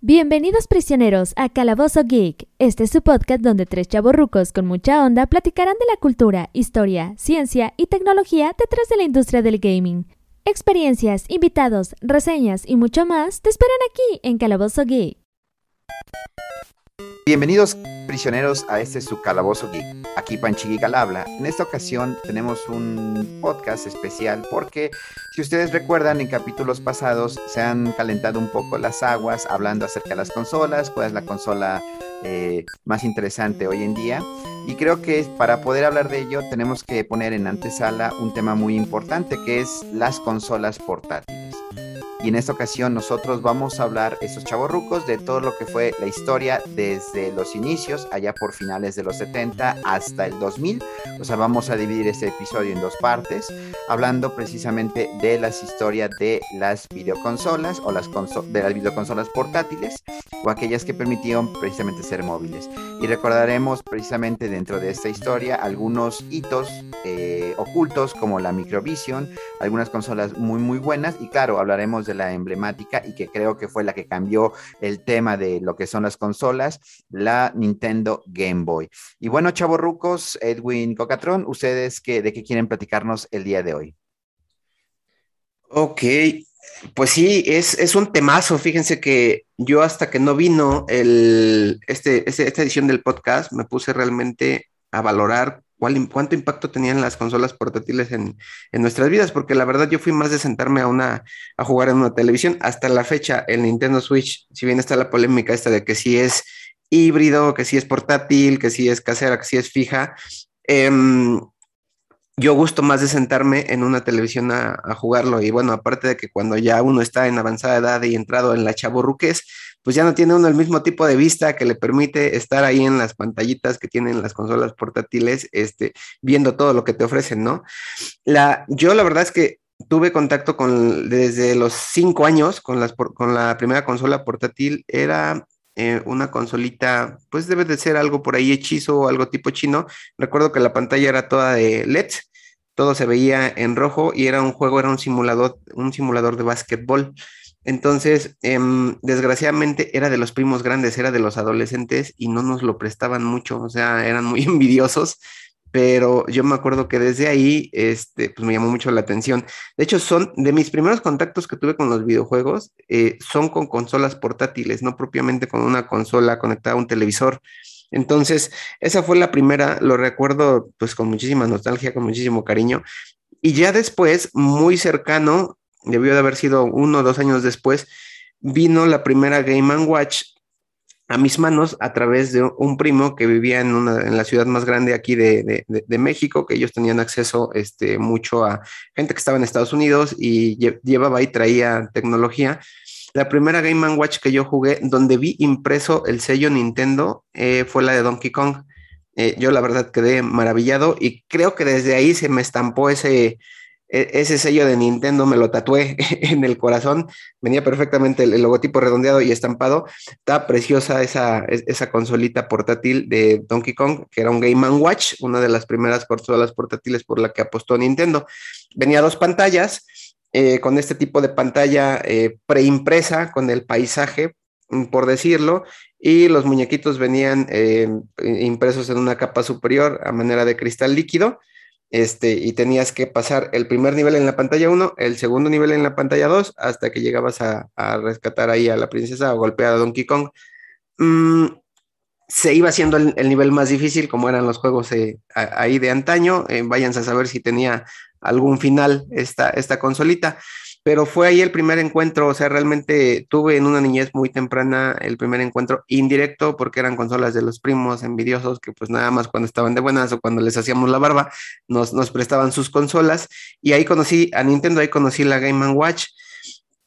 Bienvenidos prisioneros a Calabozo Geek. Este es su podcast donde tres chavorrucos con mucha onda platicarán de la cultura, historia, ciencia y tecnología detrás de la industria del gaming. Experiencias, invitados, reseñas y mucho más te esperan aquí en Calabozo Geek. Bienvenidos prisioneros a este su Calabozo Geek. Aquí Panchigui habla. En esta ocasión tenemos un podcast especial porque si ustedes recuerdan en capítulos pasados se han calentado un poco las aguas hablando acerca de las consolas, cuál es la consola eh, más interesante hoy en día. Y creo que para poder hablar de ello tenemos que poner en antesala un tema muy importante que es las consolas portátiles. Y en esta ocasión nosotros vamos a hablar, estos chavorrucos, de todo lo que fue la historia desde los inicios, allá por finales de los 70 hasta el 2000. O sea, vamos a dividir este episodio en dos partes, hablando precisamente de las historias de las videoconsolas o las de las videoconsolas portátiles o aquellas que permitieron precisamente ser móviles. Y recordaremos precisamente dentro de esta historia algunos hitos eh, ocultos como la Microvision, algunas consolas muy muy buenas y claro, hablaremos de la emblemática y que creo que fue la que cambió el tema de lo que son las consolas, la Nintendo Game Boy. Y bueno, chavorrucos, Edwin Cocatron, ¿ustedes qué, de qué quieren platicarnos el día de hoy? Ok, pues sí, es, un temazo. Fíjense que yo hasta que no vino el, este, este, esta edición del podcast me puse realmente a valorar cuánto impacto tenían las consolas portátiles en, nuestras vidas, porque la verdad yo fui más de sentarme a, una, a jugar en una televisión. Hasta la fecha, el Nintendo Switch, si bien está la polémica esta de que si es híbrido, que si es portátil, que si es casera, que si es fija, em, yo gusto más de sentarme en una televisión a, jugarlo. Y bueno, aparte de que cuando ya uno está en avanzada edad y entrado en la chaburruquez, pues ya no tiene uno el mismo tipo de vista que le permite estar ahí en las pantallitas que tienen las consolas portátiles, este, viendo todo lo que te ofrecen, ¿no? La, yo la verdad es que tuve contacto con, desde los cinco años con, las, con la primera consola portátil, era eh, una consolita, pues debe de ser algo por ahí hechizo o algo tipo chino. Recuerdo que la pantalla era toda de LED, todo se veía en rojo y era un juego, era un simulador, un simulador de básquetbol. Entonces, em, desgraciadamente era de los primos grandes, era de los adolescentes y no nos lo prestaban mucho, o sea, eran muy envidiosos, pero yo me acuerdo que desde ahí, este, pues me llamó mucho la atención. De hecho, son de mis primeros contactos que tuve con los videojuegos, eh, son con consolas portátiles, no propiamente con una consola conectada a un televisor. Entonces, esa fue la primera, lo recuerdo pues con muchísima nostalgia, con muchísimo cariño. Y ya después, muy cercano, debió de haber sido uno o dos años después, vino la primera Game Watch a mis manos a través de un primo que vivía en, la ciudad más grande aquí de, México, que ellos tenían acceso este, mucho a gente que estaba en Estados Unidos y llevaba y traía tecnología. La primera Game Watch que yo jugué, donde vi impreso el sello Nintendo, eh, fue la de Donkey Kong. Eh, yo la verdad quedé maravillado y creo que desde ahí se me estampó ese, ese sello de Nintendo me lo tatué en el corazón, venía perfectamente el, logotipo redondeado y estampado, está preciosa esa, esa consolita portátil de Donkey Kong, que era un Game Watch, una de las primeras consolas portátiles por la que apostó Nintendo. Venía dos pantallas, eh, con este tipo de pantalla eh, preimpresa, con el paisaje, mm, por decirlo, y los muñequitos venían eh, impresos en una capa superior a manera de cristal líquido este, y tenías que pasar el primer nivel en la pantalla 1, el segundo nivel en la pantalla 2, hasta que llegabas a, rescatar ahí a la princesa o golpear a Donkey Kong. Mm, se iba haciendo el, nivel más difícil, como eran los juegos eh, ahí de antaño. Eh, váyanse a saber si tenía algún final esta, esta consolita pero fue ahí el primer encuentro, o sea, realmente tuve en una niñez muy temprana el primer encuentro indirecto porque eran consolas de los primos envidiosos que pues nada más cuando estaban de buenas o cuando les hacíamos la barba nos, nos prestaban sus consolas y ahí conocí a Nintendo, ahí conocí la Game Watch.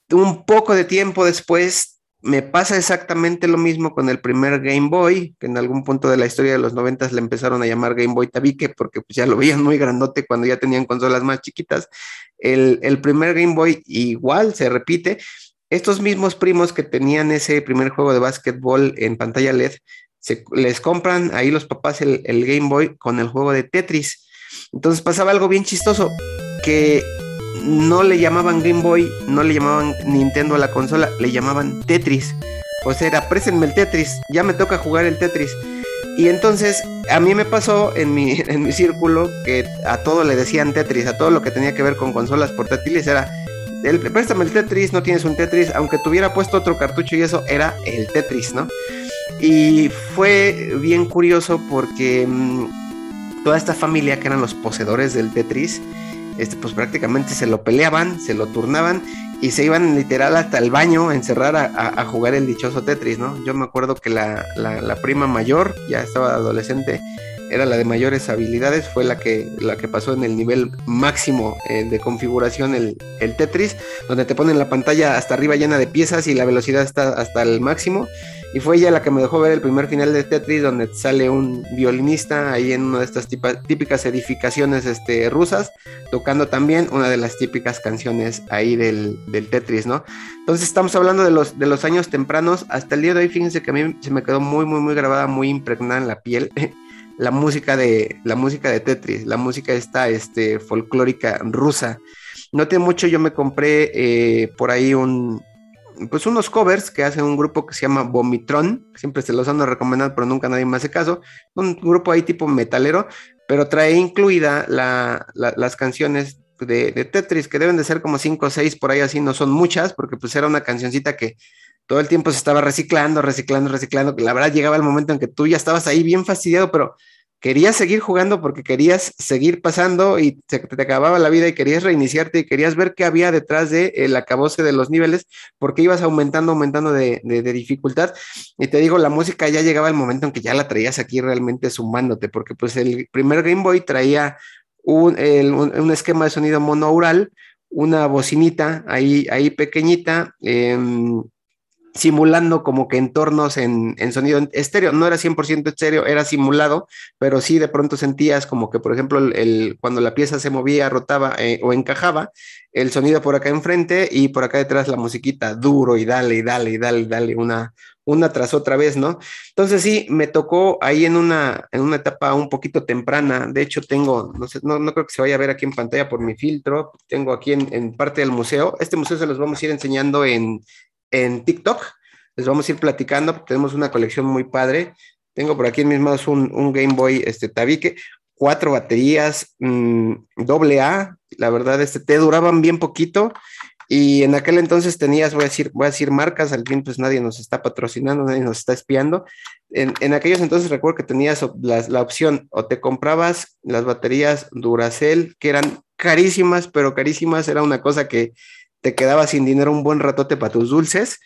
Un poco de tiempo después me pasa exactamente lo mismo con el primer Game Boy, que en algún punto de la historia de los noventas le empezaron a llamar Game Boy Tabique porque pues ya lo veían muy grandote cuando ya tenían consolas más chiquitas. El, primer Game Boy igual se repite. Estos mismos primos que tenían ese primer juego de básquetbol en pantalla LED se, les compran ahí los papás el Game Boy con el juego de Tetris. Entonces pasaba algo bien chistoso, que no le llamaban Game Boy, no le llamaban Nintendo a la consola, le llamaban Tetris. O sea, era, présenme el Tetris, ya me toca jugar el Tetris. Y entonces a mí me pasó en mi, en mi círculo que a todo le decían Tetris, a todo lo que tenía que ver con consolas portátiles era, el, préstame el Tetris, no tienes un Tetris, aunque tuviera puesto otro cartucho y eso, era el Tetris, ¿no? Y fue bien curioso porque mmm, toda esta familia que eran los poseedores del Tetris, este, pues prácticamente se lo peleaban, se lo turnaban y se iban literal hasta el baño a encerrar a, jugar el dichoso Tetris, ¿no? Yo me acuerdo que la, la, la, prima mayor, ya estaba adolescente, era la de mayores habilidades, fue la que, la que pasó en el nivel máximo eh, de configuración el, el, Tetris, donde te ponen la pantalla hasta arriba llena de piezas y la velocidad está hasta el máximo. Y fue ella la que me dejó ver el primer final de Tetris, donde sale un violinista ahí en una de estas típicas edificaciones este, rusas, tocando también una de las típicas canciones ahí del, del, Tetris, ¿no? Entonces estamos hablando de los, de los años tempranos. Hasta el día de hoy, fíjense que a mí se me quedó muy, muy, muy grabada, muy impregnada en la piel. la música de la música de Tetris, la música esta este, folclórica rusa. No tiene mucho, yo me compré eh, por ahí un, pues unos covers que hace un grupo que se llama Vomitron, siempre se los ando recomendando, pero nunca nadie me hace caso, un grupo ahí tipo metalero, pero trae incluida la, la, las canciones de, de, Tetris, que deben de ser como 5 o 6 por ahí así, no son muchas, porque pues era una cancioncita que todo el tiempo se estaba reciclando, reciclando, reciclando, que la verdad llegaba el momento en que tú ya estabas ahí bien fastidiado, pero querías seguir jugando porque querías seguir pasando y se te acababa la vida y querías reiniciarte y querías ver qué había detrás del de acabose de los niveles porque ibas aumentando, aumentando de, de, dificultad. Y te digo, la música ya llegaba el momento en que ya la traías aquí realmente sumándote, porque pues el primer Game Boy traía un, el, un, esquema de sonido monoural, una bocinita ahí, ahí pequeñita. Eh, simulando como que entornos en, en sonido estéreo. No era 100% estéreo, era simulado, pero sí de pronto sentías como que, por ejemplo, el, el cuando la pieza se movía, rotaba eh, o encajaba, el sonido por acá enfrente y por acá detrás la musiquita duro y dale y dale y dale, dale una, una tras otra vez, ¿no? Entonces sí, me tocó ahí en una, en una etapa un poquito temprana. De hecho, tengo, no sé, no, no creo que se vaya a ver aquí en pantalla por mi filtro. Tengo aquí en, en parte del museo. Este museo se los vamos a ir enseñando en, en TikTok. Les vamos a ir platicando. Tenemos una colección muy padre. Tengo por aquí en mis manos un, Game Boy este, tabique, cuatro baterías, mmm, doble A. La verdad, este, te duraban bien poquito. Y en aquel entonces tenías, voy a decir, voy a decir marcas, al fin pues nadie nos está patrocinando, nadie nos está espiando. En, en aquellos entonces recuerdo que tenías la, la, opción o te comprabas las baterías Duracell, que eran carísimas, pero carísimas, era una cosa que te quedabas sin dinero un buen ratote para tus dulces,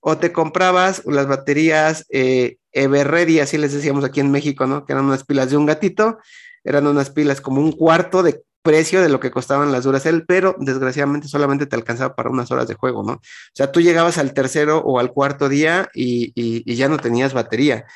o te comprabas las baterías eh, Everready, así les decíamos aquí en México, ¿no? Que eran unas pilas de un gatito, eran unas pilas como un cuarto de precio de lo que costaban las Duracell, pero desgraciadamente solamente te alcanzaba para unas horas de juego, ¿no? O sea, tú llegabas al tercero o al cuarto día y, y, y ya no tenías batería.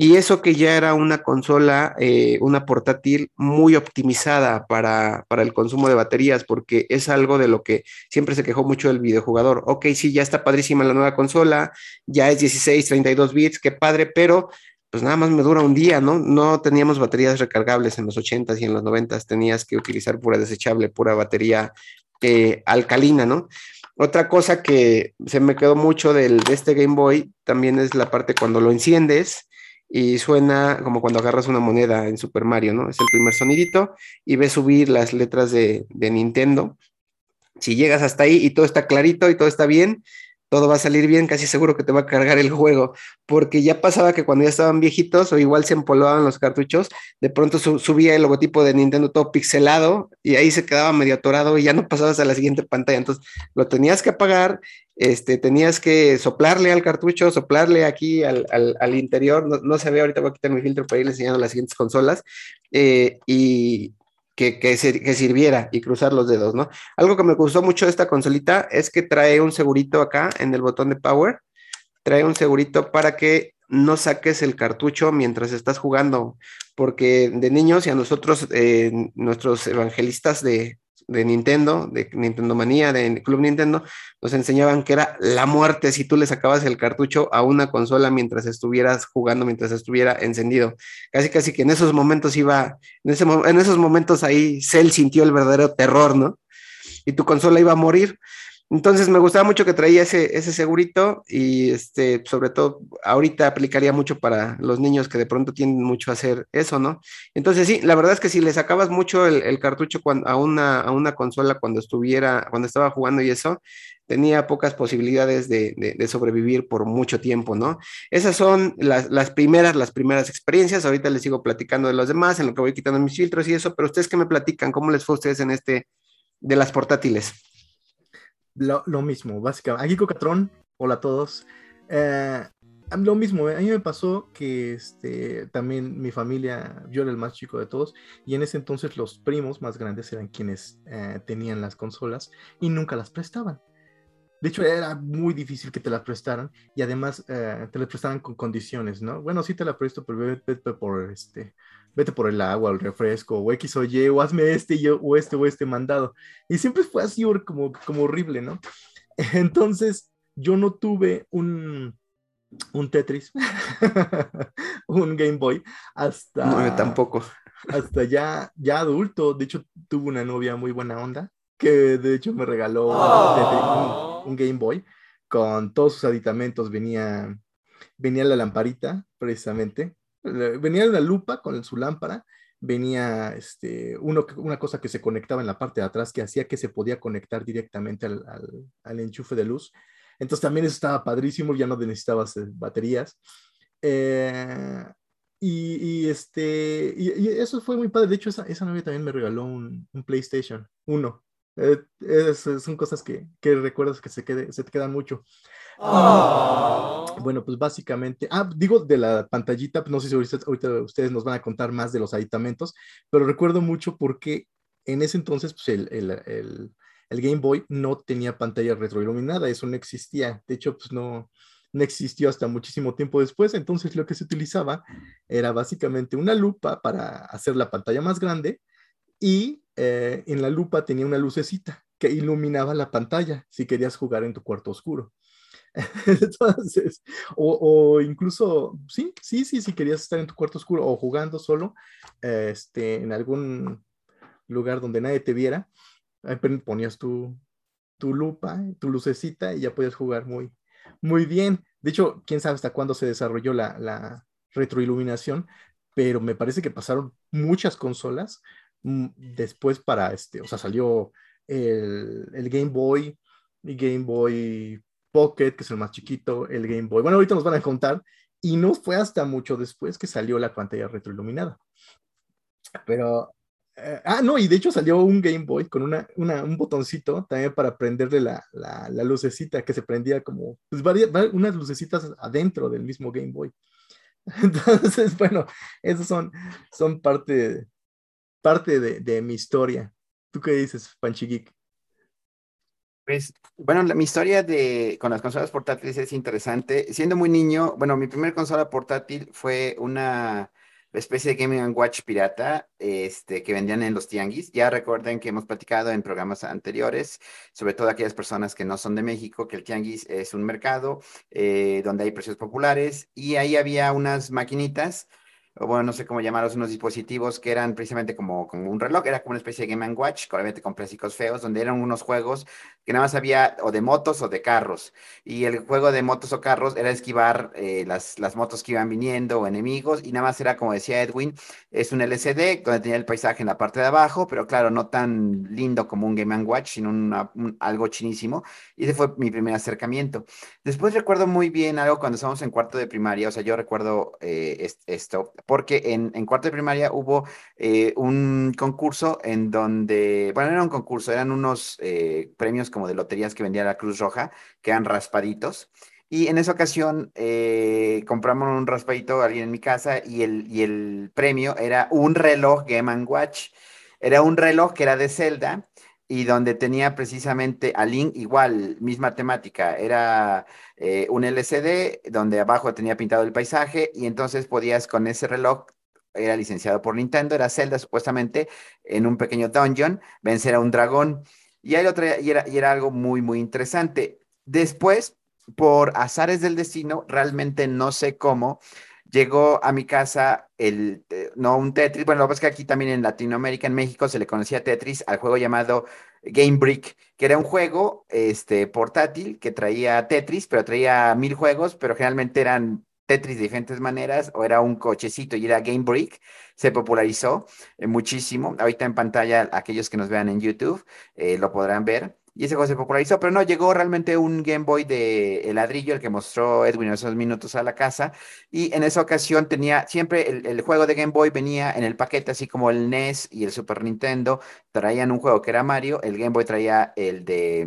Y eso que ya era una consola, eh, una portátil muy optimizada para, para, el consumo de baterías, porque es algo de lo que siempre se quejó mucho el videojugador. Ok, sí, ya está padrísima la nueva consola, ya es 16, 32 bits, qué padre, pero pues nada más me dura un día, ¿no? No teníamos baterías recargables en los 80s y en los 90s, tenías que utilizar pura desechable, pura batería eh, alcalina, ¿no? Otra cosa que se me quedó mucho del, de este Game Boy también es la parte cuando lo enciendes y suena como cuando agarras una moneda en Super Mario, ¿no? Es el primer sonidito y ves subir las letras de, de Nintendo. Si llegas hasta ahí y todo está clarito y todo está bien, todo va a salir bien, casi seguro que te va a cargar el juego, porque ya pasaba que cuando ya estaban viejitos o igual se empolvaban los cartuchos, de pronto su subía el logotipo de Nintendo todo pixelado y ahí se quedaba medio atorado y ya no pasabas a la siguiente pantalla, entonces lo tenías que apagar, este, tenías que soplarle al cartucho, soplarle aquí al, al, interior, no, no, se ve, ahorita voy a quitar mi filtro para ir enseñando las siguientes consolas, eh, y, que, que, que, sirviera y cruzar los dedos, ¿no? Algo que me gustó mucho de esta consolita es que trae un segurito acá en el botón de power, trae un segurito para que no saques el cartucho mientras estás jugando, porque de niños y a nosotros, eh, nuestros evangelistas de de Nintendo, de Nintendo Manía, de Club Nintendo, nos enseñaban que era la muerte si tú le sacabas el cartucho a una consola mientras estuvieras jugando, mientras estuviera encendido. Casi, casi que en esos momentos iba, en, ese, en esos momentos ahí Cell sintió el verdadero terror, ¿no? Y tu consola iba a morir. Entonces me gustaba mucho que traía ese, ese segurito y este, sobre todo ahorita aplicaría mucho para los niños que de pronto tienden mucho a hacer eso, ¿no? Entonces sí, la verdad es que si le sacabas mucho el, cartucho a, una, a una consola cuando estuviera, cuando estaba jugando y eso, tenía pocas posibilidades de, sobrevivir por mucho tiempo, ¿no? Esas son las, las, primeras, las primeras experiencias. Ahorita les sigo platicando de los demás, en lo que voy quitando mis filtros y eso, pero ustedes que me platican, ¿cómo les fue a ustedes en este de las portátiles? Lo, mismo, básicamente. Aquí Cocatrón, hola a todos. Eh, lo mismo, a mí me pasó que este, también mi familia, yo era el más chico de todos, y en ese entonces los primos más grandes eran quienes eh, tenían las consolas y nunca las prestaban. De hecho, era muy difícil que te las prestaran y además eh, te las prestaran con condiciones, ¿no? Bueno, sí te la presto, pero vete, por este, vete por el agua, el refresco, o X o Y, o hazme este y yo, o este o este mandado. Y siempre fue así como, como horrible, ¿no? Entonces, yo no tuve un, un Tetris, un Game Boy, hasta... No, tampoco. Hasta ya, ya adulto. De hecho, tuve una novia muy buena onda, que de hecho me regaló un, Game Boy con todos sus aditamentos. Venía, venía la lamparita, precisamente. Venía la lupa con su lámpara. Venía este, uno, una cosa que se conectaba en la parte de atrás que hacía que se podía conectar directamente al, al, enchufe de luz. Entonces también eso estaba padrísimo, ya no necesitabas eh, baterías. Eh, y, este, y, eso fue muy padre. De hecho, esa, esa novia también me regaló un, un PlayStation 1. Eh, son cosas que, que, recuerdas que se, quede, se te quedan mucho. Ah. Bueno, pues básicamente, ah, digo de la pantallita, no sé si ahorita, ustedes nos van a contar más de los aditamentos, pero recuerdo mucho porque en ese entonces pues el, el, el, el, Game Boy no tenía pantalla retroiluminada, eso no existía, de hecho pues no, no existió hasta muchísimo tiempo después, entonces lo que se utilizaba era básicamente una lupa para hacer la pantalla más grande y eh, en la lupa tenía una lucecita que iluminaba la pantalla si querías jugar en tu cuarto oscuro. Entonces, o, incluso, sí, sí, sí, si querías estar en tu cuarto oscuro o jugando solo, este, en algún lugar donde nadie te viera, ponías tu, tu lupa, tu lucecita y ya podías jugar muy, muy bien. De hecho, quién sabe hasta cuándo se desarrolló la, la retroiluminación, pero me parece que pasaron muchas consolas después para este, o sea, salió el, el Game Boy, y Game Boy Pocket, que es el más chiquito, el Game Boy. Bueno, ahorita nos van a contar, y no fue hasta mucho después que salió la pantalla retroiluminada. Pero, eh, ah, no, y de hecho salió un Game Boy con una, una, un botoncito también para prenderle la, la, la lucecita que se prendía como, pues, varias, unas lucecitas adentro del mismo Game Boy. Entonces, bueno, esos son, son parte parte de, mi historia. ¿Tú qué dices, Panchigeek? Pues, bueno, mi historia de, con las consolas portátiles es interesante. Siendo muy niño, bueno, mi primera consola portátil fue una especie de Gaming Watch pirata este, que vendían en los tianguis. Ya recuerden que hemos platicado en programas anteriores, sobre todo aquellas personas que no son de México, que el tianguis es un mercado eh, donde hay precios populares y ahí había unas maquinitas bueno, no sé cómo llamarlos, unos dispositivos que eran precisamente como, como un reloj, era como una especie de Game Watch, obviamente con plásticos feos, donde eran unos juegos que nada más había o de motos o de carros. Y el juego de motos o carros era esquivar eh, las, las motos que iban viniendo o enemigos, y nada más era, como decía Edwin, es un LCD donde tenía el paisaje en la parte de abajo, pero claro, no tan lindo como un Game Watch, sino algo chinísimo. Y ese fue mi primer acercamiento. Después recuerdo muy bien algo cuando estábamos en cuarto de primaria, o sea, yo recuerdo eh, esto porque en, cuarto de primaria hubo eh, un concurso en donde, bueno, no era un concurso, eran unos eh, premios como de loterías que vendía la Cruz Roja, que eran raspaditos. Y en esa ocasión eh, compramos un raspadito a alguien en mi casa y el, y el premio era un reloj Game Watch. Era un reloj que era de Zelda y donde tenía precisamente a Link igual, misma temática, era un LCD donde abajo tenía pintado el paisaje y entonces podías con ese reloj era licenciado por Nintendo, era Zelda supuestamente en un pequeño dungeon, vencer a un dragón. Y, ahí y, era, y era algo muy, muy interesante. Después, por azares del destino, realmente no sé cómo, llegó a mi casa el, eh, no un Tetris, bueno, lo que pasa es que aquí también en Latinoamérica, en México, se le conocía Tetris al juego llamado Game Brick, que era un juego este, portátil que traía Tetris, pero traía mil juegos, pero generalmente eran Tetris de diferentes maneras, o era un cochecito y era Game Brick, se popularizó eh, muchísimo. Ahorita en pantalla, aquellos que nos vean en YouTube eh, lo podrán ver y ese juego se popularizó, pero no, llegó realmente un Game Boy de ladrillo, el que mostró Edwin esos minutos a la casa, y en esa ocasión tenía, siempre el, juego de Game Boy venía en el paquete, así como el NES y el Super Nintendo, traían un juego que era Mario, el Game Boy traía el de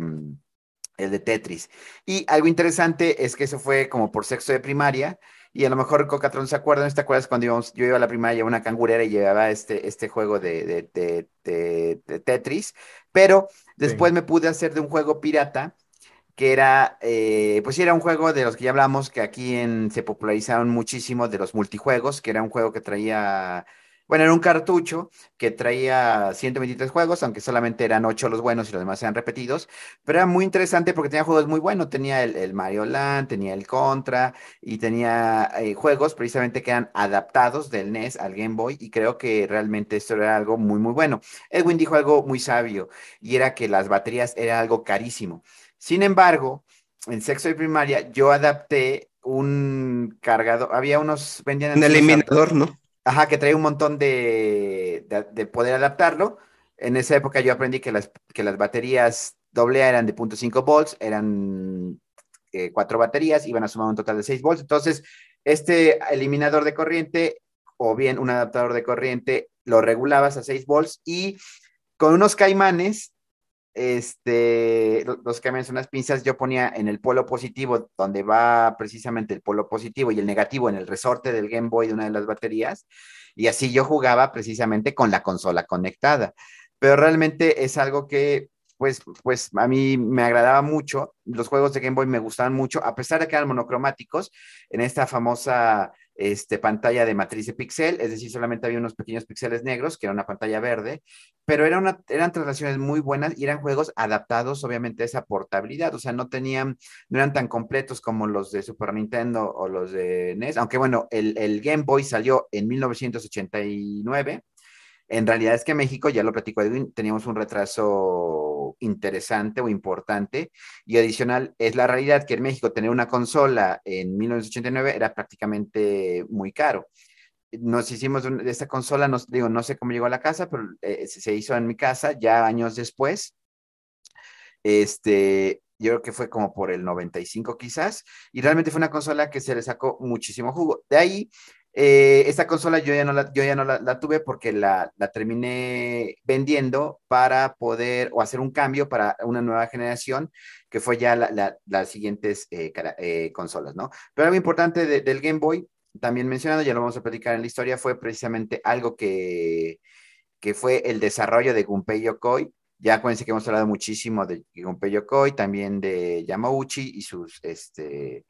el de Tetris. Y algo interesante es que eso fue como por sexto de primaria, y a lo mejor Cocatron se acuerdan, ¿te acuerdas cuando íbamos, yo iba a la primaria, una cangurera y llevaba este, este juego de, de, de, Tetris? Pero después me pude hacer de un juego pirata que era, eh, pues sí, era un juego de los que ya hablamos, que aquí en, se popularizaron muchísimo de los multijuegos, que era un juego que traía bueno, era un cartucho que traía 123 juegos, aunque solamente eran 8 los buenos y los demás eran repetidos, pero era muy interesante porque tenía juegos muy buenos. Tenía el, Mario Land, tenía el Contra y tenía eh, juegos precisamente que eran adaptados del NES al Game Boy y creo que realmente esto era algo muy, muy bueno. Edwin dijo algo muy sabio y era que las baterías era algo carísimo. Sin embargo, en sexto y primaria yo adapté un cargador, había unos, vendían... Un eliminador, ¿no? Ajá, que trae un montón de, de, poder adaptarlo. En esa época yo aprendí que las, que las baterías AA eran de 0.5 volts, eran eh, cuatro baterías, iban a sumar un total de 6 volts. Entonces, este eliminador de corriente o bien un adaptador de corriente lo regulabas a 6 volts y con unos caimanes este, los camiones son unas pinzas, yo ponía en el polo positivo, donde va precisamente el polo positivo y el negativo en el resorte del Game Boy de una de las baterías, y así yo jugaba precisamente con la consola conectada. Pero realmente es algo que, pues, pues a mí me agradaba mucho, los juegos de Game Boy me gustaban mucho, a pesar de que eran monocromáticos, en esta famosa este, pantalla de matriz de pixel, es decir, solamente había unos pequeños píxeles negros, que era una pantalla verde, pero era eran traslaciones muy buenas y eran juegos adaptados, obviamente, a esa portabilidad, o sea, no tenían, no eran tan completos como los de Super Nintendo o los de NES, aunque bueno, el, el Game Boy salió en 1989, en realidad es que México, ya lo platico Edwin, teníamos un retraso interesante o importante y adicional es la realidad que en México tener una consola en 1989 era prácticamente muy caro. Nos hicimos de esta consola, no, digo, no sé cómo llegó a la casa, pero eh, se hizo en mi casa ya años después. Este, yo creo que fue como por el 95 quizás, y realmente fue una consola que se le sacó muchísimo jugo. De ahí eh, esta consola yo ya no la, yo ya no la, tuve porque la, la, terminé vendiendo para poder o hacer un cambio para una nueva generación que fue ya las siguientes eh, eh, consolas, ¿no? Pero algo importante del Game Boy, también mencionado, ya lo vamos a platicar en la historia, fue precisamente algo que, que fue el desarrollo de Gunpei Yokoi. Ya acuérdense que hemos hablado muchísimo de Gunpei Yokoi, también de Yamauchi y sus, este...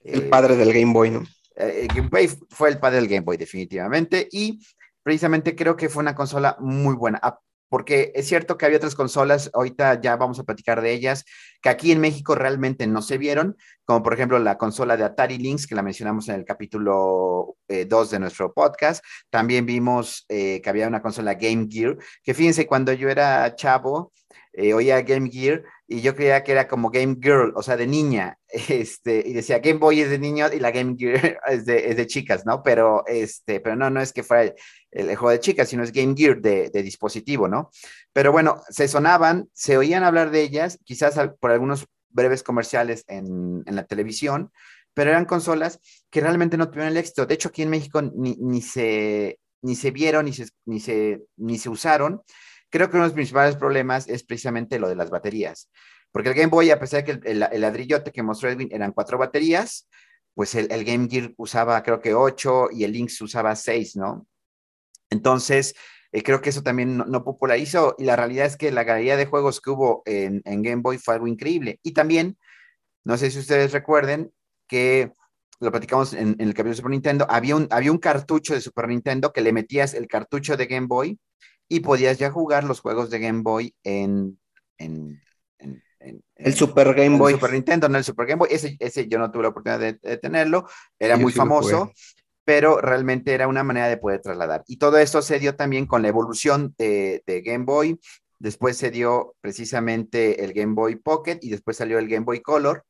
El padre del Game Boy, ¿no? Eh, Game Boy fue el padre del Game Boy, definitivamente. Y precisamente creo que fue una consola muy buena. Ah, porque es cierto que había otras consolas, ahorita ya vamos a platicar de ellas, que aquí en México realmente no se vieron, como por ejemplo la consola de Atari Lynx, que la mencionamos en el capítulo 2 eh, de nuestro podcast. También vimos eh, que había una consola Game Gear, que fíjense, cuando yo era chavo, oía Game Gear y yo creía que era como Game Girl, o sea, de niña, este, y decía Game Boy es de niños y la Game Gear es de, es de chicas, ¿no? Pero, este, pero no, no es que fuera el, juego de chicas, sino es Game Gear de, de, dispositivo, ¿no? Pero bueno, se sonaban, se oían hablar de ellas, quizás por algunos breves comerciales en, en la televisión, pero eran consolas que realmente no tuvieron el éxito. De hecho, aquí en México ni, ni se, ni se vieron, ni se, ni se, ni se usaron. Creo que uno de los principales problemas es precisamente lo de las baterías, porque el Game Boy, a pesar de que el, ladrillote que mostró Edwin eran cuatro baterías, pues el, Game Gear usaba creo que ocho y el Lynx usaba seis, ¿no? Entonces, eh, creo que eso también no, popularizó y la realidad es que la galería de juegos que hubo en, en, Game Boy fue algo increíble. Y también, no sé si ustedes recuerden que lo platicamos en, en el capítulo de Super Nintendo, había un, había un cartucho de Super Nintendo que le metías el cartucho de Game Boy y podías ya jugar los juegos de Game Boy en, en, en- en- El Super Game el Boy. Super Nintendo, no el Super Game Boy. Ese, ese yo no tuve la oportunidad de, de tenerlo, era Yo muy sí famoso, pero realmente era una manera de poder trasladar. Y todo esto se dio también con la evolución de, de Game Boy. Después se dio precisamente el Game Boy Pocket y después salió el Game Boy Color.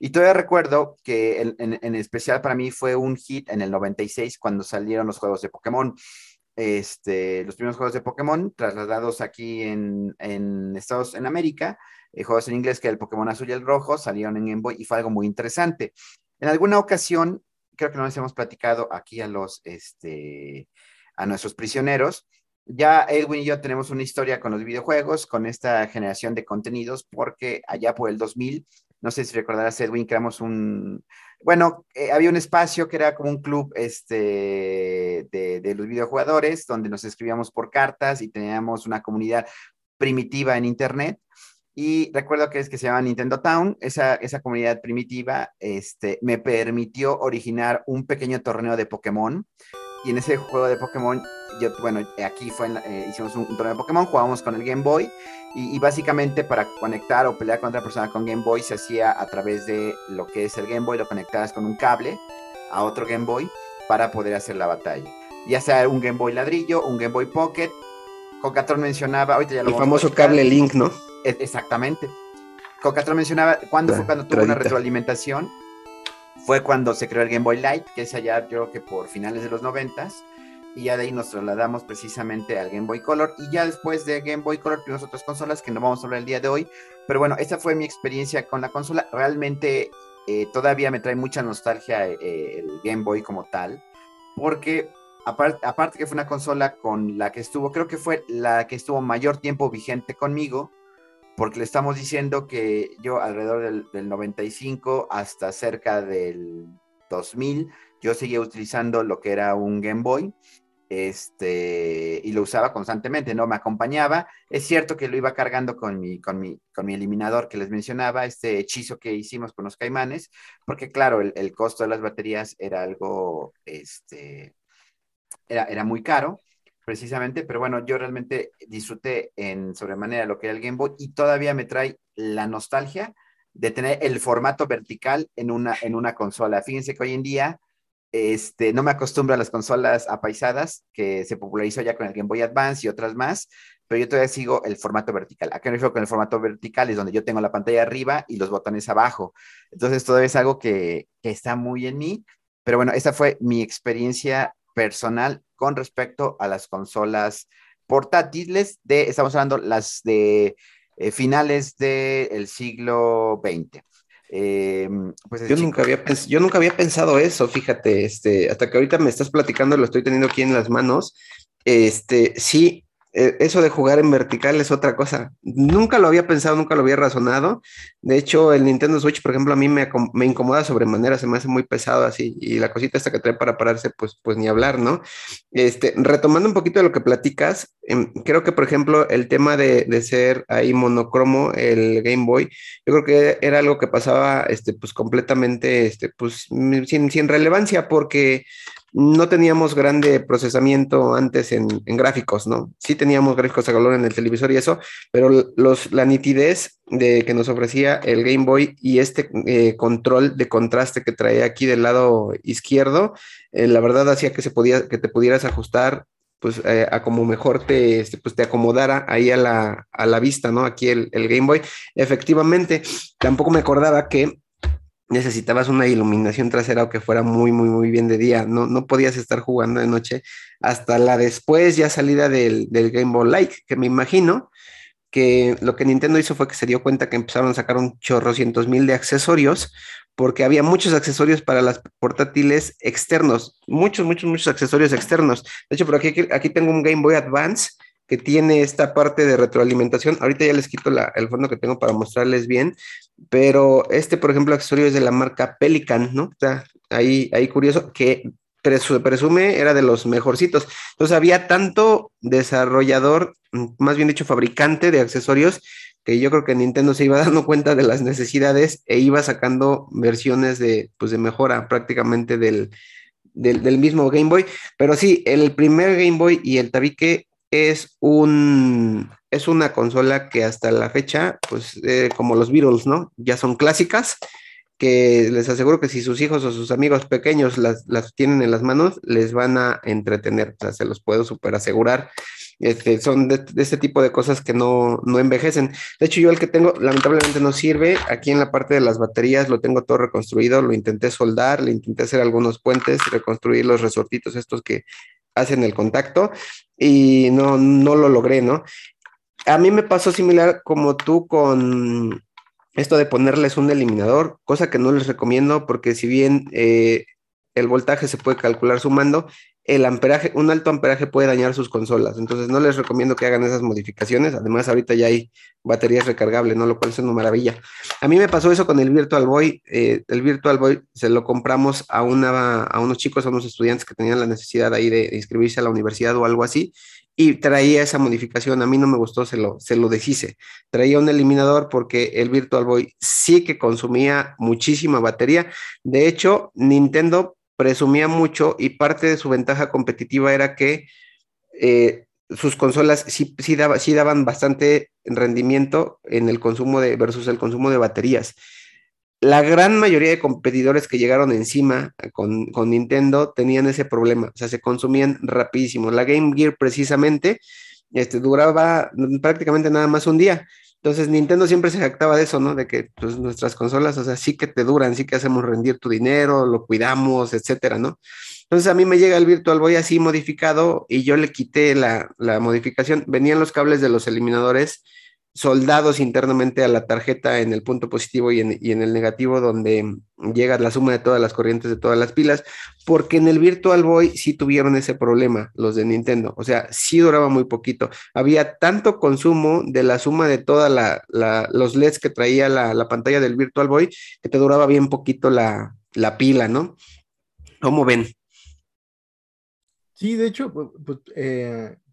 Y todavía recuerdo que en, en- en especial para mí fue un hit en el 96 cuando salieron los juegos de Pokémon. Este, los primeros juegos de Pokémon trasladados aquí en, en Estados en América, eh, juegos en inglés que el Pokémon azul y el rojo salieron en Game Boy y fue algo muy interesante. En alguna ocasión, creo que no les hemos platicado aquí a los, este, a nuestros prisioneros, ya Edwin y yo tenemos una historia con los videojuegos, con esta generación de contenidos, porque allá por el 2000, no sé si recordarás, Edwin, creamos un, bueno, eh, había un espacio que era como un club este, de, los videojugadores, donde nos escribíamos por cartas y teníamos una comunidad primitiva en Internet. Y recuerdo que es que se llama Nintendo Town, esa, esa comunidad primitiva este, me permitió originar un pequeño torneo de Pokémon. Y en ese juego de Pokémon, yo, bueno, aquí fue eh, hicimos un, un torneo de Pokémon, jugábamos con el Game Boy. Y, y básicamente para conectar o pelear con otra persona con Game Boy se hacía a través de lo que es el Game Boy, lo conectabas con un cable a otro Game Boy para poder hacer la batalla. Ya sea un Game Boy ladrillo, un Game Boy Pocket. Cocatrón mencionaba, ahorita ya lo El famoso cable Link, ¿no? E- Exactamente. Cocatrón mencionaba, ¿cuándo fue cuando tuvo una retroalimentación? Fue cuando se creó el Game Boy Light, que es allá, yo creo que por finales de los noventas, y ya de ahí nos trasladamos precisamente al Game Boy Color, y ya después de Game Boy Color tuvimos otras consolas que no vamos a hablar el día de hoy, pero bueno, esa fue mi experiencia con la consola. Realmente eh, todavía me trae mucha nostalgia eh, el Game Boy como tal, porque aparte, aparte que fue una consola con la que estuvo, creo que fue la que estuvo mayor tiempo vigente conmigo, porque le estamos diciendo que yo alrededor del 95 hasta cerca del 2000, yo seguía utilizando lo que era un Game Boy, este, y lo usaba constantemente, ¿no? Me acompañaba. Es cierto que lo iba cargando con mi, con mi, con mi eliminador que les mencionaba, este hechizo que hicimos con los caimanes, porque claro, el, el costo de las baterías era algo, este, era, era muy caro, precisamente, pero bueno, yo realmente disfruté en sobremanera lo que era el Game Boy y todavía me trae la nostalgia de tener el formato vertical en una, en una consola. Fíjense que hoy en día este, no me acostumbro a las consolas apaisadas que se popularizó ya con el Game Boy Advance y otras más, pero yo todavía sigo el formato vertical. Acá me refiero con el formato vertical, es donde yo tengo la pantalla arriba y los botones abajo. Entonces, todavía es algo que, está muy en mí, pero bueno, esta fue mi experiencia personal con respecto a las consolas portátiles de, estamos hablando las de eh, finales del siglo XX. Eh, pues Yo chico- nunca, había yo nunca había pensado eso, fíjate, este, hasta que ahorita me estás platicando, lo estoy teniendo aquí en las manos. Este, sí, eso de jugar en vertical es otra cosa. Nunca lo había pensado, nunca lo había razonado. De hecho, el Nintendo Switch, por ejemplo, a mí me, incomoda sobremanera, se me hace muy pesado así, y la cosita esta que trae para pararse, pues, pues ni hablar, ¿no? Este, retomando un poquito de lo que platicas, em, creo que, por ejemplo, el tema de, de ser ahí monocromo, el Game Boy, yo creo que era algo que pasaba, este, pues completamente, este, pues sin, sin relevancia, porque no teníamos grande procesamiento antes en, gráficos, ¿no? Sí teníamos gráficos a color en el televisor y eso, pero los, la nitidez de que nos ofrecía el Game Boy y este eh, control de contraste que traía aquí del lado izquierdo, eh, la verdad hacía que se podía, que te pudieras ajustar pues eh, a como mejor te, este, pues, te acomodara ahí a la, a la vista, ¿no? Aquí el Game Boy. Efectivamente, tampoco me acordaba que necesitabas una iluminación trasera o que fuera muy, muy, muy bien de día. No, no podías estar jugando de noche hasta la después ya salida del, Game Boy Like, que me imagino que lo que Nintendo hizo fue que se dio cuenta que empezaron a sacar un chorro cientos mil de accesorios porque había muchos accesorios para las portátiles externos, muchos, muchos, muchos accesorios externos. De hecho, por aquí, aquí tengo un Game Boy Advance que tiene esta parte de retroalimentación. Ahorita ya les quito la, el fondo que tengo para mostrarles bien, pero este, por ejemplo, accesorio es de la marca Pelican, ¿no? Ahí, ahí curioso que presume era de los mejorcitos. Entonces había tanto desarrollador, más bien dicho, fabricante de accesorios, que yo creo que Nintendo se iba dando cuenta de las necesidades e iba sacando versiones de, pues, de mejora prácticamente del, del, mismo Game Boy. Pero sí, el primer Game Boy y el tabique es un es una consola que hasta la fecha, pues eh, como los Beatles, ¿no? Ya son clásicas, que les aseguro que si sus hijos o sus amigos pequeños las, las tienen en las manos, les van a entretener, o sea, se los puedo súper asegurar. Este, son de, este tipo de cosas que no, no envejecen. De hecho, yo el que tengo, lamentablemente no sirve. Aquí en la parte de las baterías lo tengo todo reconstruido, lo intenté soldar, le intenté hacer algunos puentes, reconstruir los resortitos estos que hacen el contacto y no, no lo logré, ¿no? A mí me pasó similar como tú con esto de ponerles un eliminador, cosa que no les recomiendo porque si bien eh, el voltaje se puede calcular sumando, el amperaje, un alto amperaje puede dañar sus consolas. Entonces no les recomiendo que hagan esas modificaciones. Además, ahorita ya hay baterías recargables, ¿no? Lo cual es una maravilla. A mí me pasó eso con el Virtual Boy. Eh, el Virtual Boy se lo compramos a, una, a unos chicos, a unos estudiantes que tenían la necesidad ahí de, inscribirse a la universidad o algo así. Y traía esa modificación. A mí no me gustó, se lo, se lo deshice. Traía un eliminador porque el Virtual Boy sí que consumía muchísima batería. De hecho, Nintendo presumía mucho y parte de su ventaja competitiva era que eh, sus consolas sí, sí, daban bastante rendimiento en el consumo de versus el consumo de baterías. La gran mayoría de competidores que llegaron encima con, Nintendo tenían ese problema, o sea, se consumían rapidísimo. La Game Gear precisamente este, duraba prácticamente nada más un día entonces Nintendo siempre se jactaba de eso, ¿no? De que pues, nuestras consolas, o sea, sí que te duran, sí que hacemos rendir tu dinero, lo cuidamos, etcétera, ¿no? Entonces a mí me llega el Virtual Boy así modificado y yo le quité la, la modificación. Venían los cables de los eliminadores soldados internamente a la tarjeta en el punto positivo y en, el negativo, donde llega la suma de todas las corrientes de todas las pilas, porque en el Virtual Boy sí tuvieron ese problema los de Nintendo, o sea, sí duraba muy poquito. Había tanto consumo de la suma de todos los LEDs que traía la, pantalla del Virtual Boy que te duraba bien poquito la, pila, ¿no? ¿Cómo ven? Sí, de hecho, pues,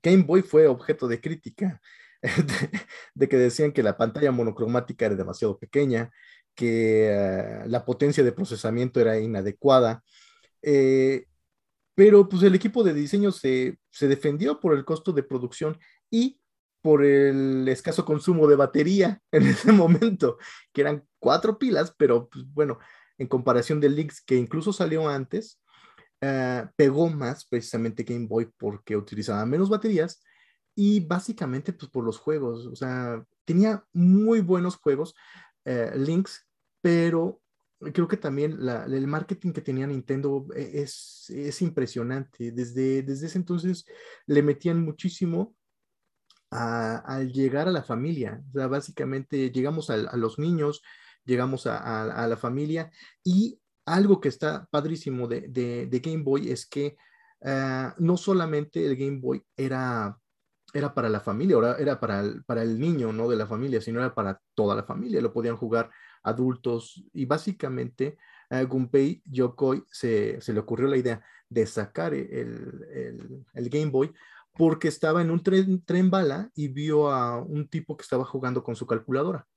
Game Boy fue objeto de crítica de, que decían que la pantalla monocromática era demasiado pequeña, que eh, la potencia de procesamiento era inadecuada. Eh, pero pues el equipo de diseño se, se, defendió por el costo de producción y por el escaso consumo de batería en ese momento, que eran cuatro pilas, pero pues, bueno, en comparación del Lynx, que incluso salió antes, eh, pegó más precisamente Game Boy porque utilizaba menos baterías y básicamente pues por los juegos, o sea, tenía muy buenos juegos, eh, Links, pero creo que también el marketing que tenía Nintendo e, es, es impresionante. Desde, desde ese entonces le metían muchísimo al llegar a la familia. O sea, básicamente llegamos a, los niños, llegamos a, la familia y algo que está padrísimo de, de, Game Boy es que eh, no solamente el Game Boy era era para la familia, era para el, para el niño, no de la familia, sino era para toda la familia. Lo podían jugar adultos y básicamente a Gunpei Yokoi se, se, le ocurrió la idea de sacar el, el, Game Boy porque estaba en un tren, tren, bala y vio a un tipo que estaba jugando con su calculadora.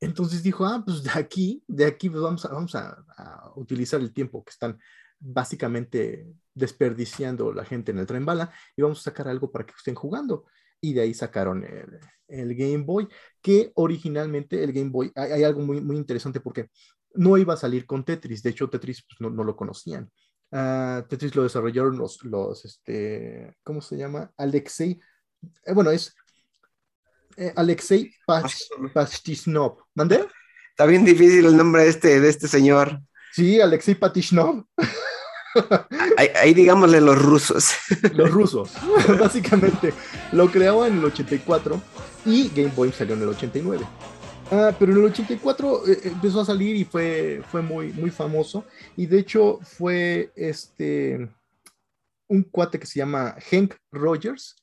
Entonces dijo, ah, pues de aquí, de aquí pues vamos, a, vamos a utilizar el tiempo que están básicamente desperdiciando la gente en el tren bala y vamos a sacar algo para que estén jugando. Y de ahí sacaron el, Game Boy, que originalmente el Game Boy, hay, algo muy, muy interesante porque no iba a salir con Tetris, de hecho Tetris pues, no, lo conocían. Ah, Tetris lo desarrollaron los, los, este, ¿cómo se llama? Alexei, eh, bueno, es eh, Alexei Pachtisnov. ¿Mandé? Está bien difícil el nombre de este, de este señor. Sí, Alexei Patishnov. Ahí, digámosle los rusos. Los rusos, básicamente. Lo creó en el 84 y Game Boy salió en el 89. Ah, pero en el 84 eh, empezó a salir y fue, fue muy, muy famoso. Y de hecho fue este, un cuate que se llama Hank Rogers,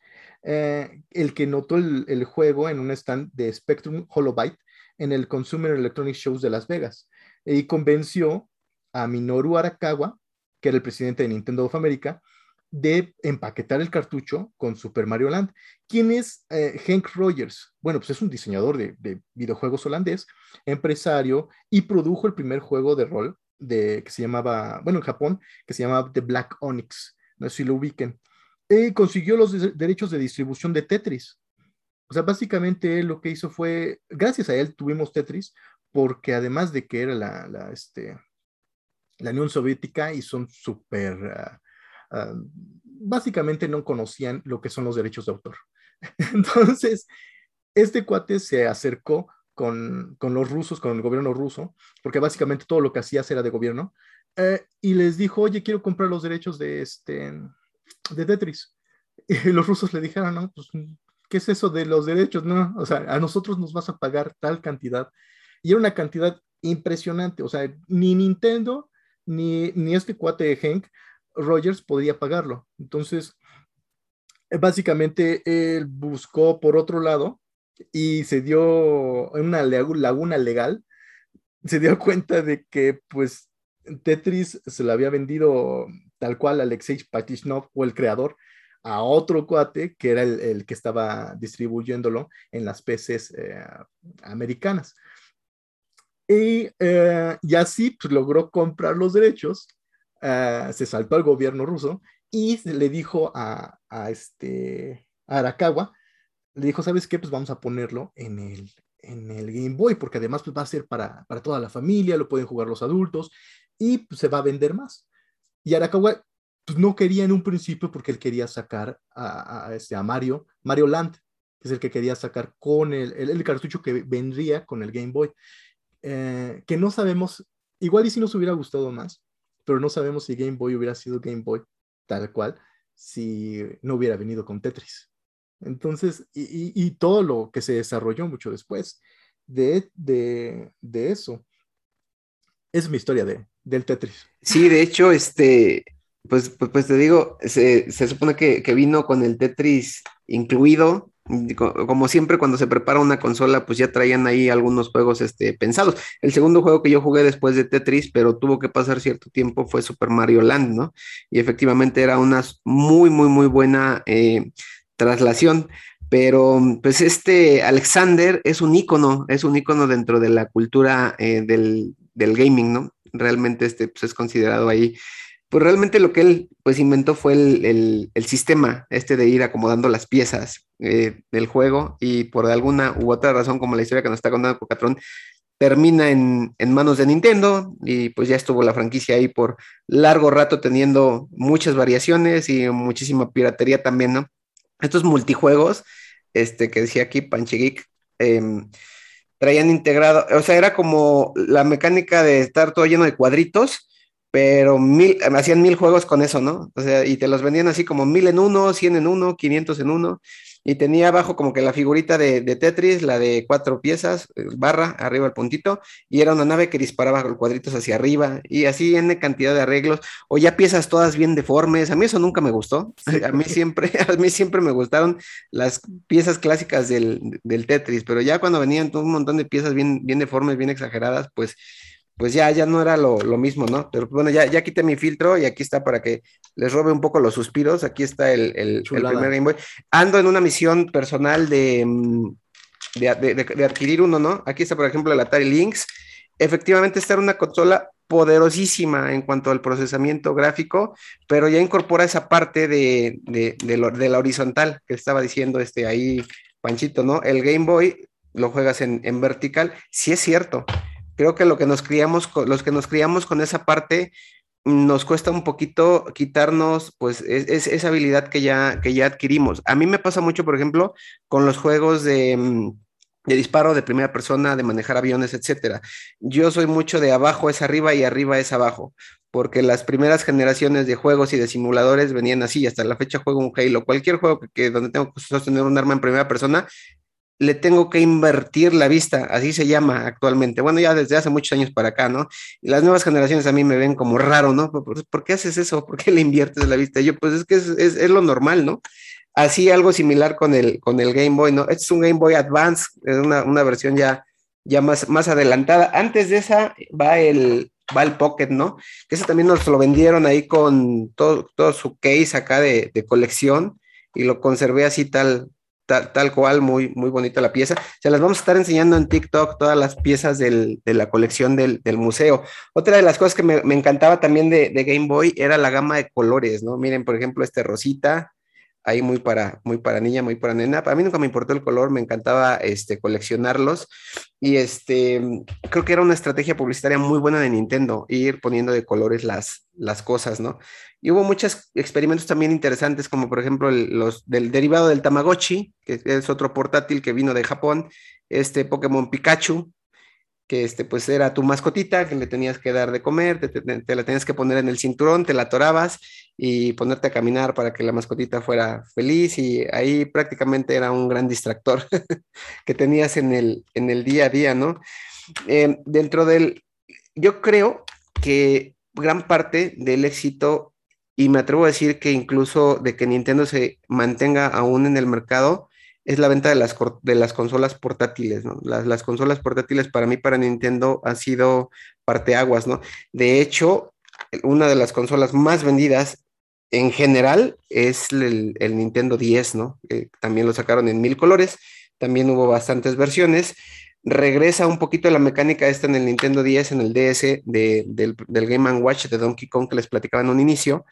eh, el que notó el, el, juego en un stand de Spectrum Holobyte en el Consumer Electronics Shows de Las Vegas. Y convenció a Minoru Arakawa, que era el presidente de Nintendo of America, de empaquetar el cartucho con Super Mario Land. ¿Quién es eh, Henk Rogers? Bueno, pues es un diseñador de, de, videojuegos holandés, empresario y produjo el primer juego de rol que se llamaba, bueno, en Japón, que se llamaba The Black Onyx. No sé si lo ubiquen. Y consiguió los de derechos de distribución de Tetris. O sea, básicamente lo que hizo fue, gracias a él tuvimos Tetris, porque además de que era la, la, este, la Unión Soviética y son súper, uh, uh, básicamente no conocían lo que son los derechos de autor. Entonces, este cuate se acercó con, con, los rusos, con el gobierno ruso, porque básicamente todo lo que hacía era de gobierno, eh, y les dijo, oye, quiero comprar los derechos de, este, de Tetris. Y los rusos le dijeron, no, pues, ¿qué es eso de los derechos? No, o sea, a nosotros nos vas a pagar tal cantidad. Y era una cantidad impresionante, o sea, ni Nintendo, ni, ni este cuate de Hank Rogers podría pagarlo. Entonces, básicamente él buscó por otro lado y se dio en una laguna legal, se dio cuenta de que pues Tetris se lo había vendido tal cual Alexei Patishnov o el creador a otro cuate que era el, el que estaba distribuyéndolo en las PCs eh, americanas. Y, eh, así pues, logró comprar los derechos, uh, se saltó al gobierno ruso y le dijo a, a este, a Arakawa, le dijo, ¿sabes qué? Pues vamos a ponerlo en el, en el Game Boy, porque además pues, va a ser para, para toda la familia, lo pueden jugar los adultos y pues, se va a vender más. Y Arakawa pues, no quería en un principio porque él quería sacar a, a, este, a Mario, Mario Land, que es el que quería sacar con el, el cartucho que vendría con el Game Boy. Eh, que no sabemos, igual y si nos hubiera gustado más, pero no sabemos si Game Boy hubiera sido Game Boy tal cual si no hubiera venido con Tetris. Entonces, y, todo lo que se desarrolló mucho después de, de, de eso. Es mi historia de, del Tetris. Sí, de hecho, este, pues, pues, pues te digo, se, se supone que, vino con el Tetris incluido, como siempre cuando se prepara una consola, pues ya traían ahí algunos juegos este, pensados. El segundo juego que yo jugué después de Tetris, pero tuvo que pasar cierto tiempo, fue Super Mario Land, ¿no? Y efectivamente era una muy, muy, muy buena eh, traslación. Pero pues este Alexander es un ícono, es un ícono dentro de la cultura eh, del, del, gaming, ¿no? Realmente este pues, es considerado ahí pues realmente lo que él pues inventó fue el, el, sistema este de ir acomodando las piezas eh, del juego y por alguna u otra razón como la historia que nos está contando Cocatrón termina en, en, manos de Nintendo y pues ya estuvo la franquicia ahí por largo rato teniendo muchas variaciones y muchísima piratería también, ¿no? Estos multijuegos, este que decía aquí Panche Geek, eh, traían integrado, o sea, era como la mecánica de estar todo lleno de cuadritos, pero mil, hacían mil juegos con eso, ¿no? O sea, y te los vendían así como mil en uno, cien en uno, quinientos en uno, y tenía abajo como que la figurita de, de, Tetris, la de cuatro piezas, eh, barra, arriba el puntito, y era una nave que disparaba con cuadritos hacia arriba, y así en cantidad de arreglos, o ya piezas todas bien deformes, a mí eso nunca me gustó, a mí siempre, a mí siempre me gustaron las piezas clásicas del, del Tetris, pero ya cuando venían un montón de piezas bien, bien deformes, bien exageradas, pues pues ya, ya no era lo, lo, mismo, ¿no? Pero bueno, ya, ya quité mi filtro y aquí está para que les robe un poco los suspiros. Aquí está el, el, el primer Game Boy. Ando en una misión personal de, mm, de, de, de, adquirir uno, ¿no? Aquí está, por ejemplo, el Atari Lynx. Efectivamente, esta era una consola poderosísima en cuanto al procesamiento gráfico, pero ya incorpora esa parte de, lo, de la horizontal que estaba diciendo este ahí Panchito, ¿no? El Game Boy lo juegas en, en vertical, sí es cierto, creo que lo que nos criamos, los que nos criamos con esa parte, nos cuesta un poquito quitarnos, pues, es, es, esa habilidad que ya, que ya adquirimos. A mí me pasa mucho, por ejemplo, con los juegos de, mm, de disparo de primera persona, de manejar aviones, etcétera. Yo soy mucho de abajo es arriba y arriba es abajo, porque las primeras generaciones de juegos y de simuladores venían así, hasta la fecha juego un Halo, cualquier juego que, que donde tengo que sostener un arma en primera persona, le tengo que invertir la vista, así se llama actualmente. Bueno, ya desde hace muchos años para acá, ¿no? Y las nuevas generaciones a mí me ven como raro, ¿no? ¿Por, ¿por qué haces eso? ¿Por qué le inviertes la vista? Yo, pues es que es, es, lo normal, ¿no? Así algo similar con el, con el Game Boy, ¿no? Este es un Game Boy Advance, es una, una versión ya, ya más, más adelantada. Antes de esa va el, va el Pocket, ¿no? Que ese también nos lo vendieron ahí con todo, todo su case acá de, de colección y lo conservé así tal, cual, muy, muy bonita la pieza. Se las vamos a estar enseñando en TikTok, todas las piezas de la colección del, museo. Otra de las cosas que me, encantaba también de, Game Boy era la gama de colores, ¿no? Miren, por ejemplo, este rosita, ahí muy para, muy para niña, muy para nena. Para mí nunca me importó el color, me encantaba este, coleccionarlos. Y este, creo que era una estrategia publicitaria muy buena de Nintendo, ir poniendo de colores las, las cosas, ¿no? Y hubo muchos experimentos también interesantes, como por ejemplo los del derivado del Tamagotchi, que es otro portátil que vino de Japón, este Pokémon Pikachu, que este, pues era tu mascotita, que le tenías que dar de comer, te, te, te, la tenías que poner en el cinturón, te la atorabas y ponerte a caminar para que la mascotita fuera feliz y ahí prácticamente era un gran distractor que tenías en el, en el día a día, ¿no? Eh, dentro del, yo creo que gran parte del éxito, y me atrevo a decir que incluso de que Nintendo se mantenga aún en el mercado, es la venta de las, de las consolas portátiles. Las, las consolas portátiles para mí, para Nintendo, ha sido parteaguas, ¿no? De hecho, una de las consolas más vendidas en general es el, el Nintendo 10, ¿no? Eh, también lo sacaron en mil colores, también hubo bastantes versiones. Regresa un poquito la mecánica esta en el Nintendo 10, en el DS de, del, del Game Watch de Donkey Kong que les platicaba en un inicio,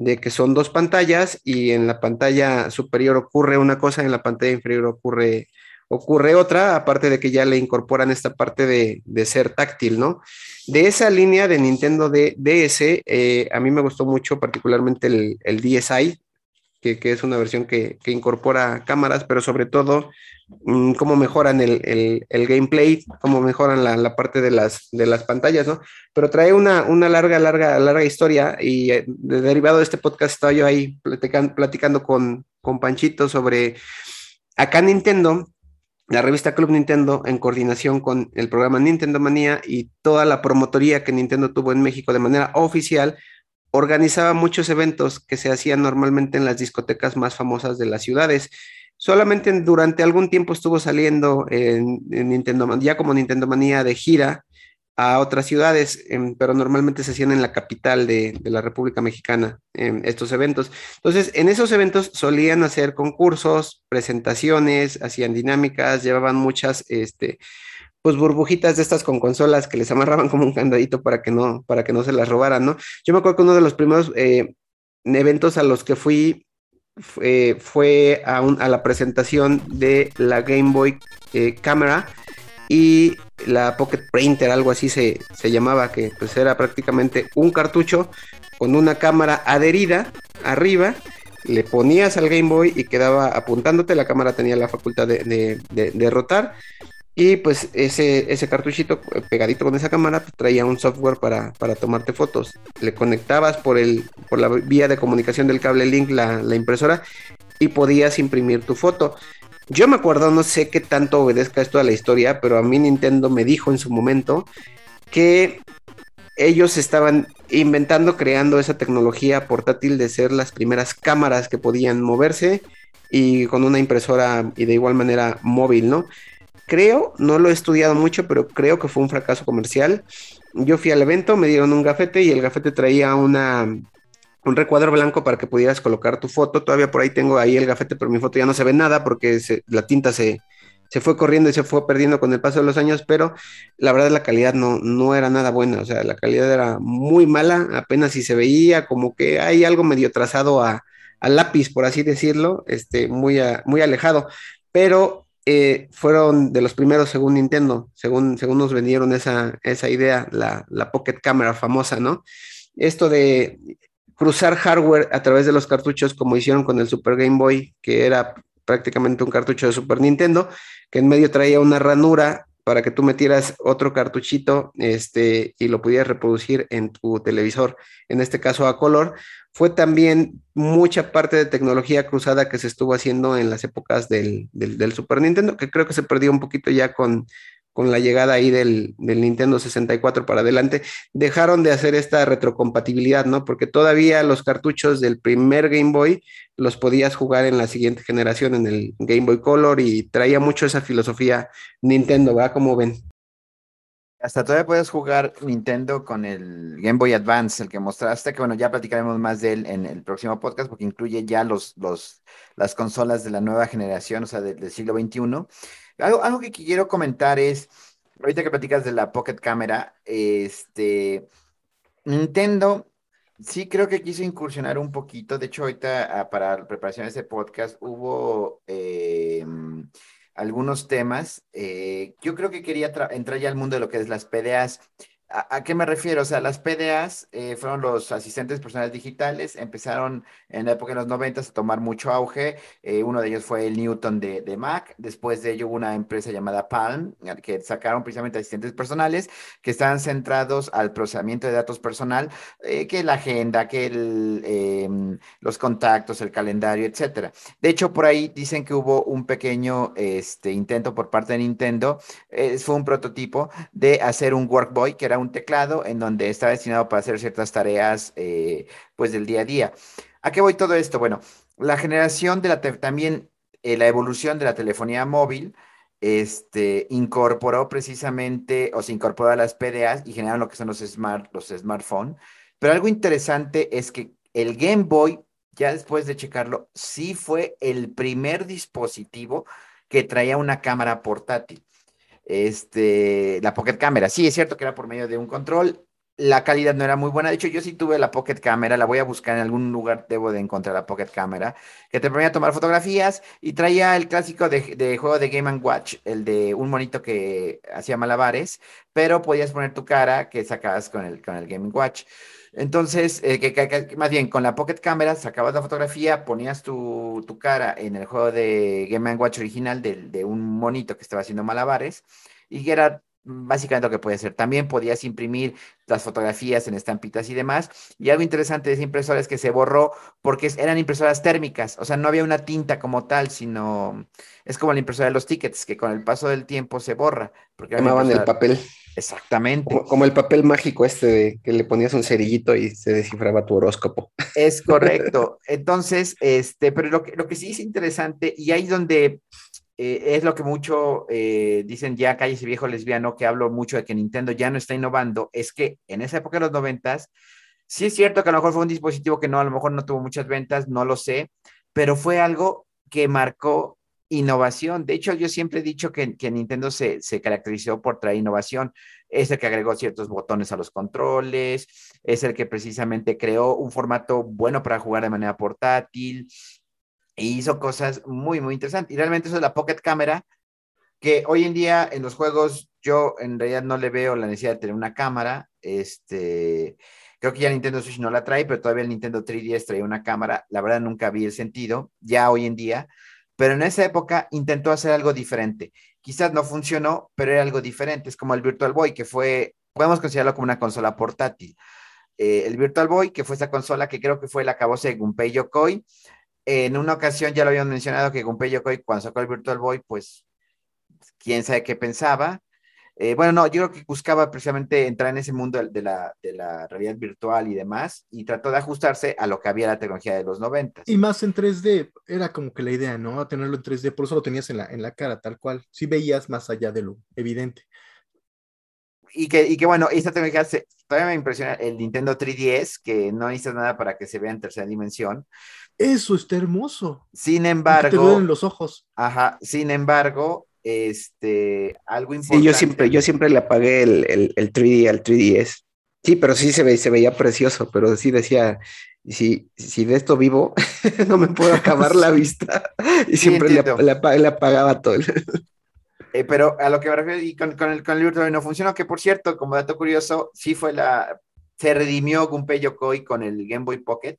de que son dos pantallas y en la pantalla superior ocurre una cosa, en la pantalla inferior ocurre, ocurre otra, aparte de que ya le incorporan esta parte de, de ser táctil, ¿no? De esa línea de Nintendo DS, eh, a mí me gustó mucho particularmente el, el DSi, que, que, es una versión que, que, incorpora cámaras, pero sobre todo mmm, cómo mejoran el, el, el, gameplay, cómo mejoran la, la, parte de las, de las pantallas, ¿no? Pero trae una, una larga, larga, larga historia y eh, de, derivado de este podcast estaba yo ahí platicando, platicando con, con Panchito sobre acá Nintendo la revista Club Nintendo en coordinación con el programa Nintendo Manía y toda la promotoría que Nintendo tuvo en México de manera oficial, organizaba muchos eventos que se hacían normalmente en las discotecas más famosas de las ciudades. Solamente durante algún tiempo estuvo saliendo en, en Nintendo, ya como Nintendo Manía de gira a otras ciudades, eh, pero normalmente se hacían en la capital de, de la República Mexicana eh, estos eventos. Entonces, en esos eventos solían hacer concursos, presentaciones, hacían dinámicas, llevaban muchas, este, pues burbujitas de estas con consolas que les amarraban como un candadito para que no, para que no se las robaran, ¿no? Yo me acuerdo que uno de los primeros eh, eventos a los que fui fue, fue a, la presentación de la Game Boy eh, Camera y la Pocket Printer, algo así se, se, llamaba, que pues era prácticamente un cartucho con una cámara adherida arriba, le ponías al Game Boy y quedaba apuntándote, la cámara tenía la facultad de, de, de rotar y pues ese, ese cartuchito pegadito con esa cámara pues, traía un software para, para, tomarte fotos. Le conectabas por, el, por la vía de comunicación del cable link la, la impresora y podías imprimir tu foto. Yo me acuerdo, no sé qué tanto obedezca esto a la historia, pero a mí Nintendo me dijo en su momento que ellos estaban inventando, creando esa tecnología portátil de ser las primeras cámaras que podían moverse y con una impresora y de igual manera móvil, ¿no? Creo, no lo he estudiado mucho, pero creo que fue un fracaso comercial. Yo fui al evento, me dieron un gafete y el gafete traía una, un recuadro blanco para que pudieras colocar tu foto. Todavía por ahí tengo ahí el gafete, pero mi foto ya no se ve nada porque la tinta se, se fue corriendo y se fue perdiendo con el paso de los años, pero la verdad la calidad no, no era nada buena, o sea, la calidad era muy mala, apenas si se veía como que hay algo medio trazado a, lápiz, por así decirlo, este, muy, muy alejado, pero eh, fueron de los primeros según Nintendo, según, según nos vendieron esa, esa idea, la, la Pocket Camera famosa, ¿no? Esto de cruzar hardware a través de los cartuchos, como hicieron con el Super Game Boy, que era prácticamente un cartucho de Super Nintendo, que en medio traía una ranura para que tú metieras otro cartuchito este, y lo pudieras reproducir en tu televisor, en este caso a color, fue también mucha parte de tecnología cruzada que se estuvo haciendo en las épocas del, del, del Super Nintendo, que creo que se perdió un poquito ya con, con la llegada ahí del, Nintendo 64 para adelante, dejaron de hacer esta retrocompatibilidad, ¿no? Porque todavía los cartuchos del primer Game Boy los podías jugar en la siguiente generación, en el Game Boy Color, y traía mucho esa filosofía Nintendo, ¿verdad? Como ven. Hasta todavía puedes jugar Nintendo con el Game Boy Advance, el que mostraste, que bueno, ya platicaremos más de él en el próximo podcast, porque incluye ya los, las consolas de la nueva generación, o sea, del siglo XXI. Algo, algo que quiero comentar es, ahorita que platicas de la Pocket Camera, este, Nintendo sí creo que quiso incursionar un poquito. De hecho, ahorita ah, para preparación de ese podcast hubo eh, algunos temas. Eh, yo creo que quería entrar ya al mundo de lo que es las PDAs. ¿A, qué me refiero? O sea, las PDAs eh, fueron los asistentes personales digitales, empezaron en la época de los 90 a tomar mucho auge. Eh, uno de ellos fue el Newton de, Mac. Después de ello hubo una empresa llamada Palm, que sacaron precisamente asistentes personales que estaban centrados al procesamiento de datos personal, eh, que la agenda, que el, em, los contactos, el calendario, etcétera. De hecho, por ahí dicen que hubo un pequeño este, intento por parte de Nintendo, fue un prototipo de hacer un Workboy, que era un teclado en donde está destinado para hacer ciertas tareas eh, pues del día a día. ¿A qué voy todo esto? Bueno, la generación de la también eh, la evolución de la telefonía móvil este, incorporó precisamente o se incorporó a las PDAs y generaron lo que son los, smart, los smartphones. Pero algo interesante es que el Game Boy, ya después de checarlo, sí fue el primer dispositivo que traía una cámara portátil este, la Pocket Camera. Sí, es cierto que era por medio de un control. La calidad no era muy buena. De hecho, yo sí tuve la Pocket Camera. La voy a buscar en algún lugar. Debo de encontrar la Pocket Camera. Que te permitía tomar fotografías. Y traía el clásico de, juego de Game Watch. El de un monito que hacía malabares. Pero podías poner tu cara que sacabas con el, con el Game Watch. Entonces, eh, que, más bien con la Pocket Camera sacabas la fotografía, ponías tu, cara en el juego de Game Watch original de, de, un monito que estaba haciendo malabares y que era básicamente lo que puede hacer. También podías imprimir las fotografías en estampitas y demás. Y algo interesante de esa impresora es que se borró porque eran impresoras térmicas, o sea, no había una tinta como tal, sino es como la impresora de los tickets, que con el paso del tiempo se borra. Porque Quemaban el papel. Exactamente. Como, el papel mágico este de que le ponías un cerillito y se descifraba tu horóscopo. Es correcto. Entonces, este, pero lo que, lo que sí es interesante, y ahí donde eh, es lo que mucho eh, dicen ya ese viejo lesbiano, que hablo mucho de que Nintendo ya no está innovando, es que en esa época de los noventas, sí es cierto que a lo mejor fue un dispositivo que no, a lo mejor no tuvo muchas ventas, no lo sé, pero fue algo que marcó innovación. De hecho, yo siempre he dicho que, que Nintendo se, se, caracterizó por traer innovación. Es el que agregó ciertos botones a los controles, es el que precisamente creó un formato bueno para jugar de manera portátil, y hizo cosas muy, muy interesantes. Y realmente eso es la Pocket Camera, que hoy en día en los juegos yo en realidad no le veo la necesidad de tener una cámara. Este, creo que ya Nintendo Switch no la trae, pero todavía el Nintendo 3DS trae una cámara. La verdad nunca vi el sentido, ya hoy en día. Pero en esa época intentó hacer algo diferente. Quizás no funcionó, pero era algo diferente. Es como el Virtual Boy, que fue, podemos considerarlo como una consola portátil. Eh, el Virtual Boy, que fue esa consola que creo que fue la acabose de Gunpei Yokoi, en una ocasión ya lo habían mencionado que Gunpei Yokoi cuando sacó el Virtual Boy, pues quién sabe qué pensaba. Eh, bueno, no, yo creo que buscaba precisamente entrar en ese mundo de la, de la, realidad virtual y demás, y trató de ajustarse a lo que había la tecnología de los 90. Y más en 3D, era como que la idea, ¿no? Tenerlo en 3D, por eso lo tenías en la, en la cara, tal cual. Sí veías más allá de lo evidente. Y que, y que bueno, esta tecnología todavía me impresiona el Nintendo 3DS, que no necesitas nada para que se vea en tercera dimensión. Eso está hermoso. Sin embargo. Te en los ojos. Ajá, sin embargo, este, algo importante. Sí, yo siempre, yo siempre le apagué el, el, el 3D al 3DS. Sí, pero sí se, ve, se veía precioso, pero sí decía, si, si de esto vivo, no me puedo acabar la vista. Y siempre le, le, apagaba todo. Eh, pero a lo que me refiero, y con, con el, con el Virtual no funcionó, que por cierto, como dato curioso, sí fue la, se redimió Gunpei Yokoi con el Game Boy Pocket,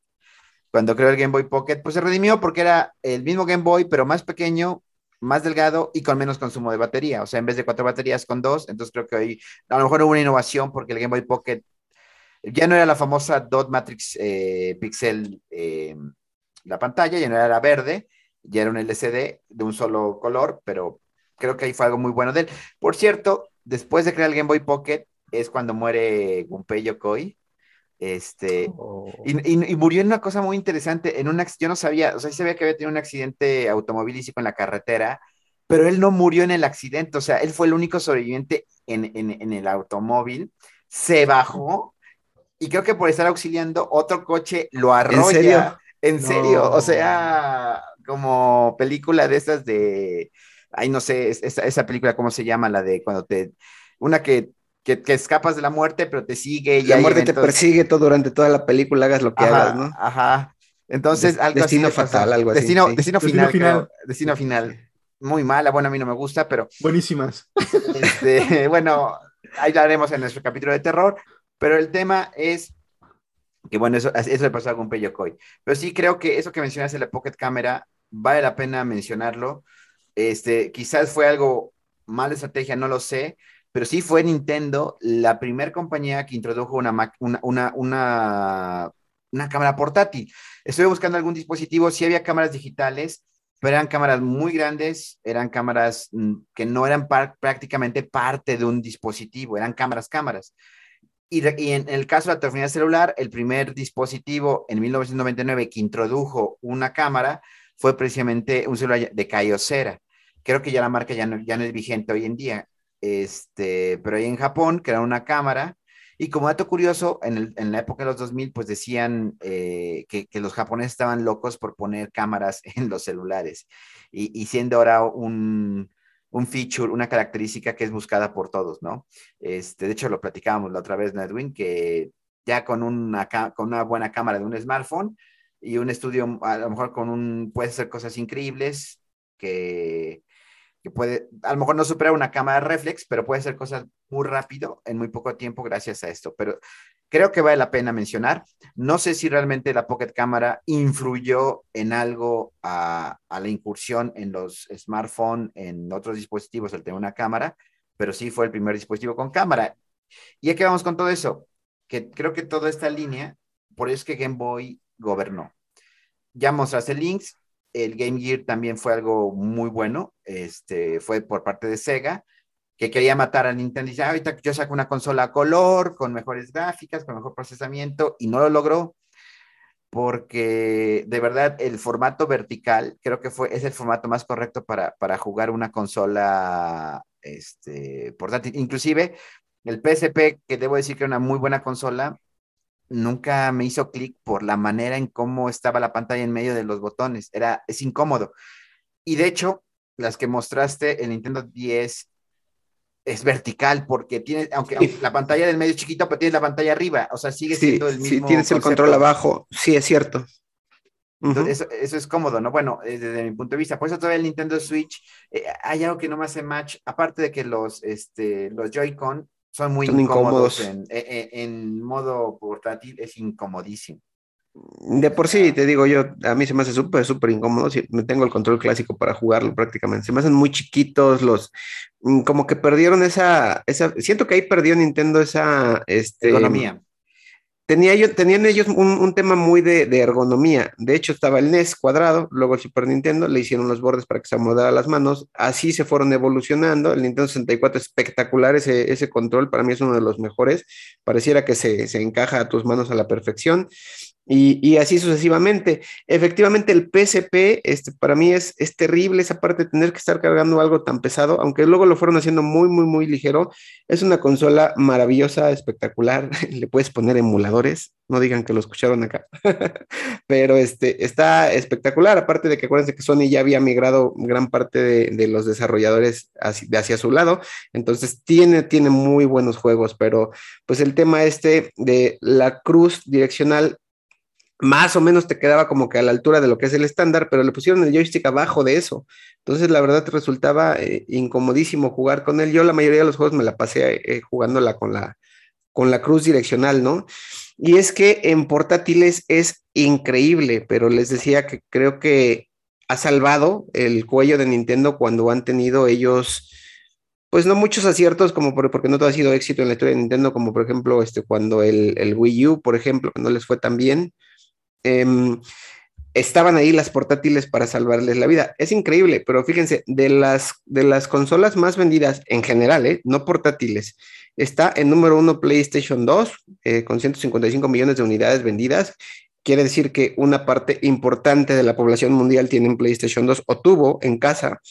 cuando creó el Game Boy Pocket, pues se redimió porque era el mismo Game Boy, pero más pequeño, más delgado y con menos consumo de batería. O sea, en vez de cuatro baterías con dos, entonces creo que hoy a lo mejor hubo una innovación porque el Game Boy Pocket ya no era la famosa dot matrix eh, pixel eh, la pantalla, ya no era verde, ya era un LCD de un solo color, pero creo que ahí fue algo muy bueno de él. Por cierto, después de crear el Game Boy Pocket es cuando muere Gunpei Yokoi este, oh. y, murió en una cosa muy interesante, en un yo no sabía, o sea, sí sabía que había tenido un accidente automovilístico en la carretera, pero él no murió en el accidente, o sea, él fue el único sobreviviente en, en el automóvil, se bajó y creo que por estar auxiliando, otro coche lo arrolla. ¿En serio? En serio, o sea, como película de esas de, ay, no sé, esa, esa película, ¿cómo se llama? La de cuando te, una que que, escapas de la muerte, pero te sigue. Y la muerte te persigue todo durante toda la película, hagas lo que hagas, ¿no? Ajá. Entonces, algo destino fatal, algo así. Destino, destino final. Destino final. Muy mala, bueno, a mí no me gusta, pero. Buenísimas. Este, bueno, ahí la haremos en nuestro capítulo de terror, pero el tema es que, bueno, eso, eso le pasó a Gunpei Yokoi. Pero sí creo que eso que mencionaste de la Pocket Camera, vale la pena mencionarlo. Este, quizás fue algo mala estrategia, no lo sé, pero sí fue Nintendo la primera compañía que introdujo una, una, una, una, cámara portátil. Estuve buscando algún dispositivo, sí había cámaras digitales, pero eran cámaras muy grandes, eran cámaras mm, que no eran prácticamente parte de un dispositivo, eran cámaras, cámaras. Y, en el caso de la telefonía celular, el primer dispositivo en 1999 que introdujo una cámara fue precisamente un celular de Kyocera. Creo que ya la marca ya no, ya no es vigente hoy en día este, pero ahí en Japón crearon una cámara y como dato curioso, en, la época de los 2000, pues decían eh, que, los japoneses estaban locos por poner cámaras en los celulares y, siendo ahora un, un, feature, una característica que es buscada por todos, ¿no? Este, de hecho, lo platicábamos la otra vez, Edwin, que ya con una, con una buena cámara de un smartphone y un estudio, a lo mejor con un, puede hacer cosas increíbles que que puede, a lo mejor no supera una cámara reflex, pero puede hacer cosas muy rápido en muy poco tiempo gracias a esto. Pero creo que vale la pena mencionar. No sé si realmente la Pocket Cámara influyó en algo a, la incursión en los smartphones, en otros dispositivos, el tener una cámara, pero sí fue el primer dispositivo con cámara. ¿Y aquí vamos con todo eso? Que creo que toda esta línea, por eso es que Game Boy gobernó. Ya mostraste links, el Game Gear también fue algo muy bueno, este, fue por parte de Sega, que quería matar a Nintendo y dice, ah, ahorita yo saco una consola a color, con mejores gráficas, con mejor procesamiento, y no lo logró, porque de verdad el formato vertical creo que fue, es el formato más correcto para, para jugar una consola este, portátil. Inclusive el PSP, que debo decir que era una muy buena consola, nunca me hizo clic por la manera en cómo estaba la pantalla en medio de los botones. Era, es incómodo. Y de hecho, las que mostraste, el Nintendo 10 es vertical porque tiene, aunque, la pantalla del medio es chiquita, pero tienes la pantalla arriba, o sea, sigue siendo el mismo. Sí, tienes el control abajo, sí, es cierto. Entonces, eso, es cómodo, ¿no? Bueno, eh, desde mi punto de vista, por eso todavía el Nintendo Switch, eh, hay algo que no me hace match, aparte de que los, este, los Joy-Con son muy incómodos. En, en, modo portátil es incomodísimo. De por sí, te digo yo, a mí se me hace súper, súper incómodo. Si me tengo el control clásico para jugarlo prácticamente. Se me hacen muy chiquitos los, mm, como que perdieron esa, esa, siento que ahí perdió Nintendo esa, este, economía tenían ellos un, tema muy de, ergonomía. De hecho, estaba el NES cuadrado, luego el Super Nintendo, le hicieron los bordes para que se amodara las manos. Así se fueron evolucionando. El Nintendo 64 espectacular, ese, ese control para mí es uno de los mejores. Pareciera que se, se encaja a tus manos a la perfección. Y, así sucesivamente. Efectivamente, el PSP, este, para mí es, es terrible esa parte de tener que estar cargando algo tan pesado, aunque luego lo fueron haciendo muy, muy, muy ligero. Es una consola maravillosa, espectacular. Le puedes poner emuladores, no digan que lo escucharon acá, pero este, está espectacular. Aparte de que acuérdense que Sony ya había migrado gran parte de, los desarrolladores hacia, hacia, su lado, entonces tiene, tiene muy buenos juegos, pero pues el tema este de la cruz direccional más o menos te quedaba como que a la altura de lo que es el estándar, pero le pusieron el joystick abajo de eso. Entonces, la verdad, resultaba eh, incomodísimo jugar con él. Yo la mayoría de los juegos me la pasé eh, jugándola con la, con la cruz direccional, ¿no? Y es que en portátiles es increíble, pero les decía que creo que ha salvado el cuello de Nintendo cuando han tenido ellos, pues no muchos aciertos, como porque no todo ha sido éxito en la historia de Nintendo, como por ejemplo este, cuando el, el Wii U, por ejemplo, no les fue tan bien Em, estaban ahí las portátiles para salvarles la vida. Es increíble, pero fíjense, de las, de las consolas más vendidas en general, ¿eh? no portátiles, está en número uno PlayStation 2 eh, con 155 millones de unidades vendidas. Quiere decir que una parte importante de la población mundial tiene un PlayStation 2 o tuvo en casa.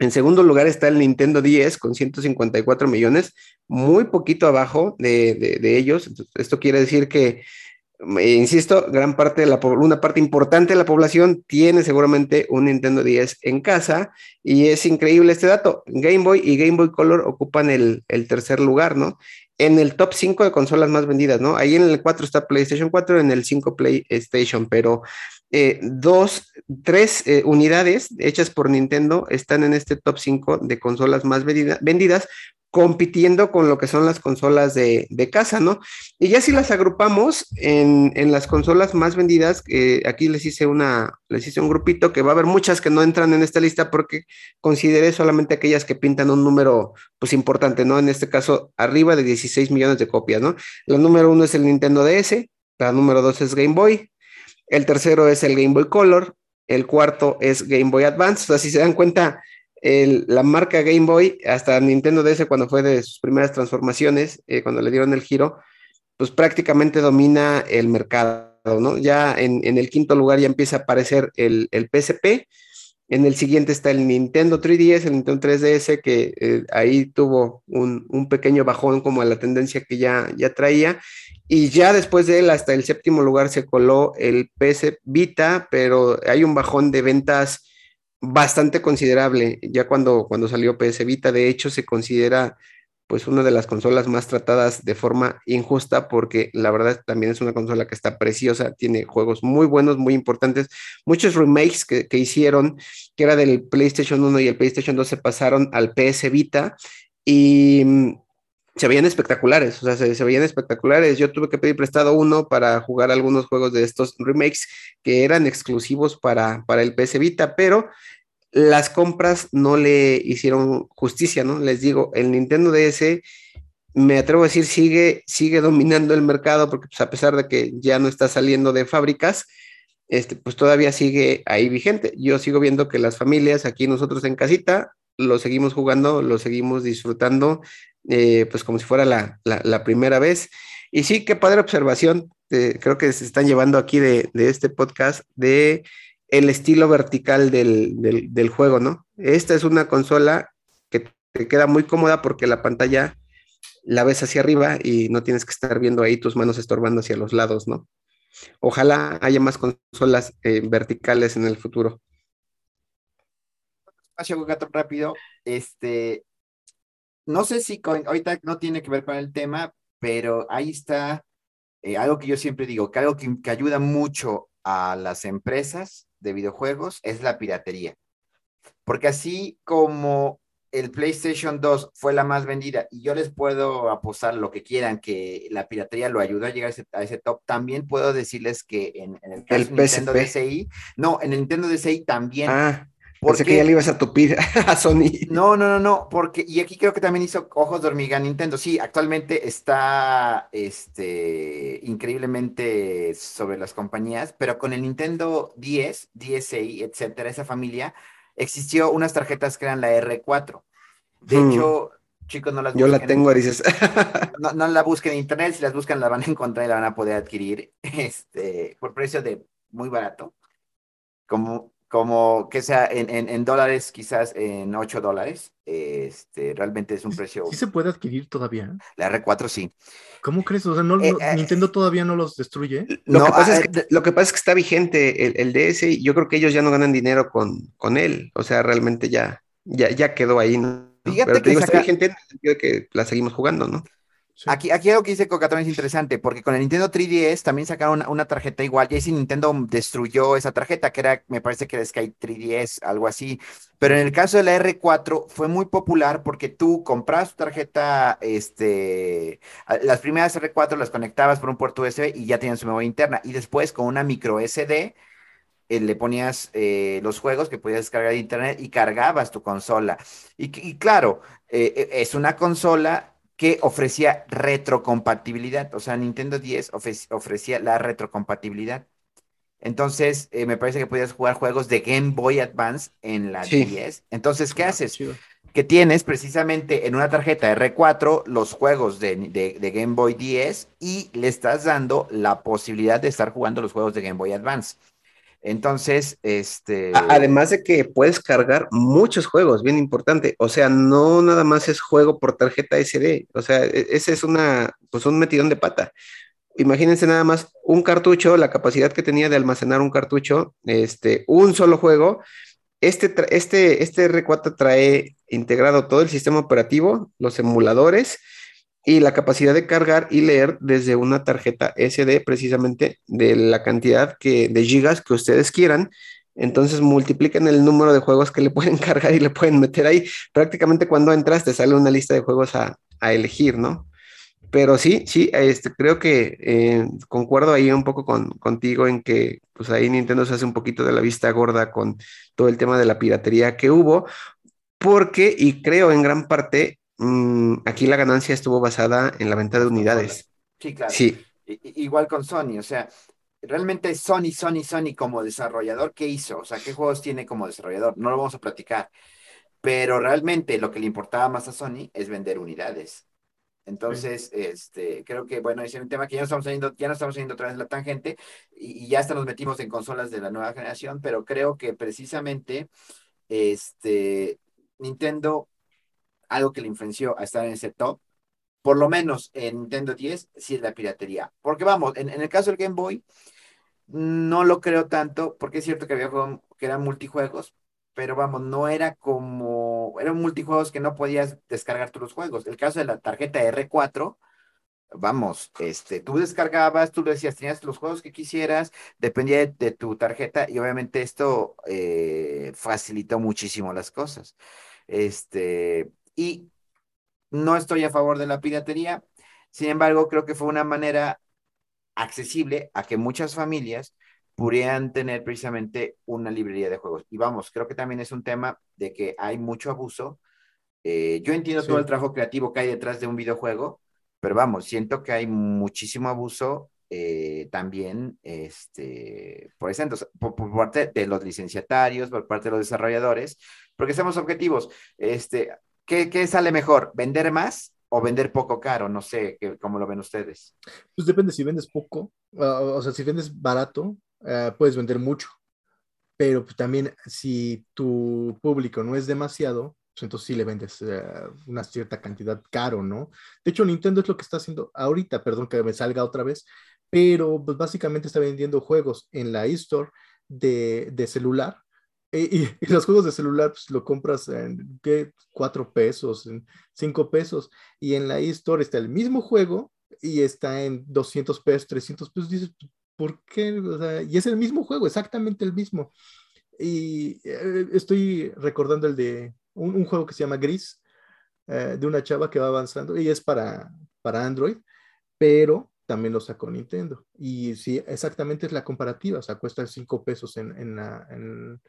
En segundo lugar está el Nintendo 10 con 154 millones, muy poquito abajo de, ellos. esto quiere decir que, insisto, gran parte de la una parte importante de la población tiene seguramente un Nintendo 10 en casa y es increíble este dato. Game Boy y Game Boy Color ocupan el, el tercer lugar, ¿no? En el top 5 de consolas más vendidas, ¿no? Ahí en el 4 está PlayStation 4, en el 5 PlayStation, pero eh, dos, tres eh, unidades hechas por Nintendo están en este top 5 de consolas más vendidas, compitiendo con lo que son las consolas de, casa, ¿no? Y ya si las agrupamos en, las consolas más vendidas, aquí les hice una, les hice un grupito que va a haber muchas que no entran en esta lista porque consideré solamente aquellas que pintan un número, pues importante, ¿no? En este caso, arriba de 16 millones de copias, ¿no? La número uno es el Nintendo DS, la número dos es Game Boy, el tercero es el Game Boy Color, el cuarto es Game Boy Advance. O sea, si se dan cuenta, la marca Game Boy, hasta Nintendo DS, cuando fue de sus primeras transformaciones, eh, cuando le dieron el giro, pues prácticamente domina el mercado, ¿no? Ya en, el quinto lugar ya empieza a aparecer el, el, PSP. En el siguiente está el Nintendo 3DS, el Nintendo 3DS, que eh, ahí tuvo un, un, pequeño bajón como a la tendencia que ya, ya traía. Y ya después de él, hasta el séptimo lugar se coló el PS Vita, pero hay un bajón de ventas bastante considerable. Ya cuando, cuando salió PS Vita, de hecho, se considera pues una de las consolas más tratadas de forma injusta porque la verdad también es una consola que está preciosa, tiene juegos muy buenos, muy importantes, muchos remakes que, que hicieron, que era del PlayStation 1 y el PlayStation 2 se pasaron al PS Vita y se veían espectaculares, o sea, se, veían espectaculares. Yo tuve que pedir prestado uno para jugar algunos juegos de estos remakes que eran exclusivos para, para el PS Vita, pero las compras no le hicieron justicia, ¿no? Les digo, el Nintendo DS, me atrevo a decir, sigue, sigue dominando el mercado porque pues, a pesar de que ya no está saliendo de fábricas, este, pues todavía sigue ahí vigente. Yo sigo viendo que las familias aquí nosotros en casita lo seguimos jugando, lo seguimos disfrutando eh, pues como si fuera la, primera vez. Y sí, qué padre observación, eh, creo que se están llevando aquí de, este podcast de el estilo vertical del, juego, ¿no? Esta es una consola que te queda muy cómoda porque la pantalla la ves hacia arriba y no tienes que estar viendo ahí tus manos estorbando hacia los lados, ¿no? Ojalá haya más consolas eh, verticales en el futuro. Espacio rápido. Este, no sé si ahorita no tiene que ver con el tema, pero ahí está eh, algo que yo siempre digo, que algo que, ayuda mucho a las empresas de videojuegos es la piratería. Porque así como el PlayStation 2 fue la más vendida y yo les puedo apostar lo que quieran que la piratería lo ayudó a llegar a ese, top, también puedo decirles que en, el caso de Nintendo DSi, no, en el Nintendo DSi también ah. Porque que ya le ibas a tupir a Sony. No, no, no, no, porque, y aquí creo que también hizo ojos de hormiga Nintendo. Sí, actualmente está este, increíblemente sobre las compañías, pero con el Nintendo 10, DSi, etcétera, esa familia, existió unas tarjetas que eran la R4. De hmm. hecho, chicos, no las Yo la tengo, dices. no, no la busquen en internet, si las buscan la van a encontrar y la van a poder adquirir este, por precio de muy barato. Como como que sea en, dólares, quizás en 8 dólares. Este, realmente es un precio. ¿Sí se puede adquirir todavía? La R4 sí. ¿Cómo crees? O sea, no, eh, eh, Nintendo todavía no los destruye. Lo, que pasa es que, lo que pasa es que está vigente el, el, DS y yo creo que ellos ya no ganan dinero con, con él. O sea, realmente ya, ya, ya quedó ahí, ¿no? Fíjate Pero que digo, está vigente en el sentido de que la seguimos jugando, ¿no? Aquí, aquí algo que dice Cocatrón es interesante, porque con el Nintendo 3DS también sacaron una, tarjeta igual, y ahí sí Nintendo destruyó esa tarjeta, que era, me parece que era Sky 3DS, algo así. Pero en el caso de la R4 fue muy popular porque tú comprabas tu tarjeta, este, las primeras R4 las conectabas por un puerto USB y ya tenían su memoria interna, y después con una micro SD eh, le ponías eh, los juegos que podías descargar de internet y cargabas tu consola. Y, claro, eh, es una consola que ofrecía retrocompatibilidad. O sea, Nintendo 10 ofrecía la retrocompatibilidad. Entonces, eh, me parece que podías jugar juegos de Game Boy Advance en la 10. Entonces, ¿qué ah, haces? Que tienes precisamente en una tarjeta R4 los juegos de, de, Game Boy 10 y le estás dando la posibilidad de estar jugando los juegos de Game Boy Advance. Entonces, este... Además de que puedes cargar muchos juegos, bien importante. O sea, no nada más es juego por tarjeta SD. O sea, e, ese es una, pues un metidón de pata. Imagínense nada más un cartucho, la capacidad que tenía de almacenar un cartucho, este, un solo juego. Este, este, este R4 trae integrado todo el sistema operativo, los emuladores, y la capacidad de cargar y leer desde una tarjeta SD precisamente de la cantidad que, de gigas que ustedes quieran. Entonces multiplican el número de juegos que le pueden cargar y le pueden meter ahí. Prácticamente cuando entras te sale una lista de juegos a, elegir, ¿no? Pero sí, sí, este, creo que eh, concuerdo ahí un poco con, contigo en que pues ahí Nintendo se hace un poquito de la vista gorda con todo el tema de la piratería que hubo, porque, y creo en gran parte, Mm, aquí la ganancia estuvo basada en la venta de unidades. Sí, claro. Sí. igual con Sony, o sea, realmente Sony, Sony, Sony como desarrollador, ¿qué hizo? O sea, ¿qué juegos tiene como desarrollador? No lo vamos a platicar. Pero realmente lo que le importaba más a Sony es vender unidades. Entonces, este, creo que, bueno, es un tema que ya no estamos yendo, ya no estamos yendo otra vez la tangente y, y, ya hasta nos metimos en consolas de la nueva generación, pero creo que precisamente, este, Nintendo algo que le influenció a estar en ese top, por lo menos en Nintendo 10, sí es la piratería. Porque vamos, en, el caso del Game Boy, no lo creo tanto, porque es cierto que había juegos que eran multijuegos, pero vamos, no era como, eran multijuegos que no podías descargar todos los juegos. El caso de la tarjeta R4, vamos, este, tú descargabas, tú decías, tenías los juegos que quisieras, dependía de, tu tarjeta y obviamente esto eh, facilitó muchísimo las cosas. Este, y no estoy a favor de la piratería. Sin embargo, creo que fue una manera accesible a que muchas familias pudieran tener precisamente una librería de juegos. Y vamos, creo que también es un tema de que hay mucho abuso. Eh, yo entiendo todo el trabajo creativo que hay detrás de un videojuego, pero vamos, siento que hay muchísimo abuso eh, también este, por, ese, por, por, parte de los licenciatarios, por parte de los desarrolladores, porque somos objetivos. Este, ¿qué, sale mejor? ¿Vender más o vender poco caro? No sé, ¿cómo lo ven ustedes? Pues depende si vendes poco, ah, o sea, si vendes barato, ah, puedes vender mucho. Pero pues, también si tu público no es demasiado, pues entonces sí le vendes ah, una cierta cantidad caro, ¿no? De hecho, Nintendo es lo que está haciendo ahorita, perdón que me salga otra vez, pero pues básicamente está vendiendo juegos en la eStore de, de celular y, los juegos de celular, pues lo compras en ¿qué? 4 pesos, en 5 pesos. Y en la eStore está el mismo juego y está en 200 pesos, 300 pesos. Dices, ¿por qué? O sea, y es el mismo juego, exactamente el mismo. Y eh, estoy recordando el de un, juego que se llama Gris, eh, de una chava que va avanzando y es para, para Android, pero también lo sacó Nintendo. Y sí, exactamente es la comparativa, o sea, cuesta 5 pesos en, en, la, en,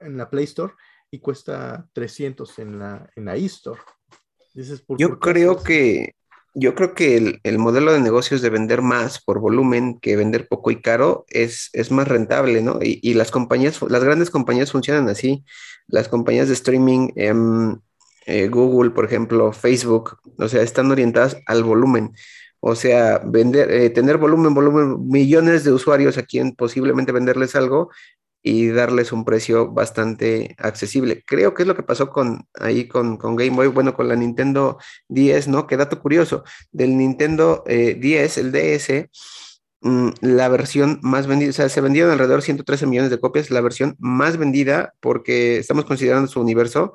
en la Play Store y cuesta 300 en la, en la eStore. yo creo que yo creo que el, modelo de negocios de vender más por volumen que vender poco y caro es, es más rentable, ¿no? Y, las compañías, las grandes compañías funcionan así. Las compañías de streaming, em, eh, Google, por ejemplo, Facebook, o sea, están orientadas al volumen. O sea, vender, eh, tener volumen, volumen, millones de usuarios a quien posiblemente venderles algo y darles un precio bastante accesible. Creo que es lo que pasó con ahí con, con Game Boy, bueno, con la Nintendo 10, ¿no? Qué dato curioso, del Nintendo 10, eh, el DS, mm, la versión más vendida, o sea, se vendieron alrededor de 113 millones de copias, la versión más vendida, porque estamos considerando su universo,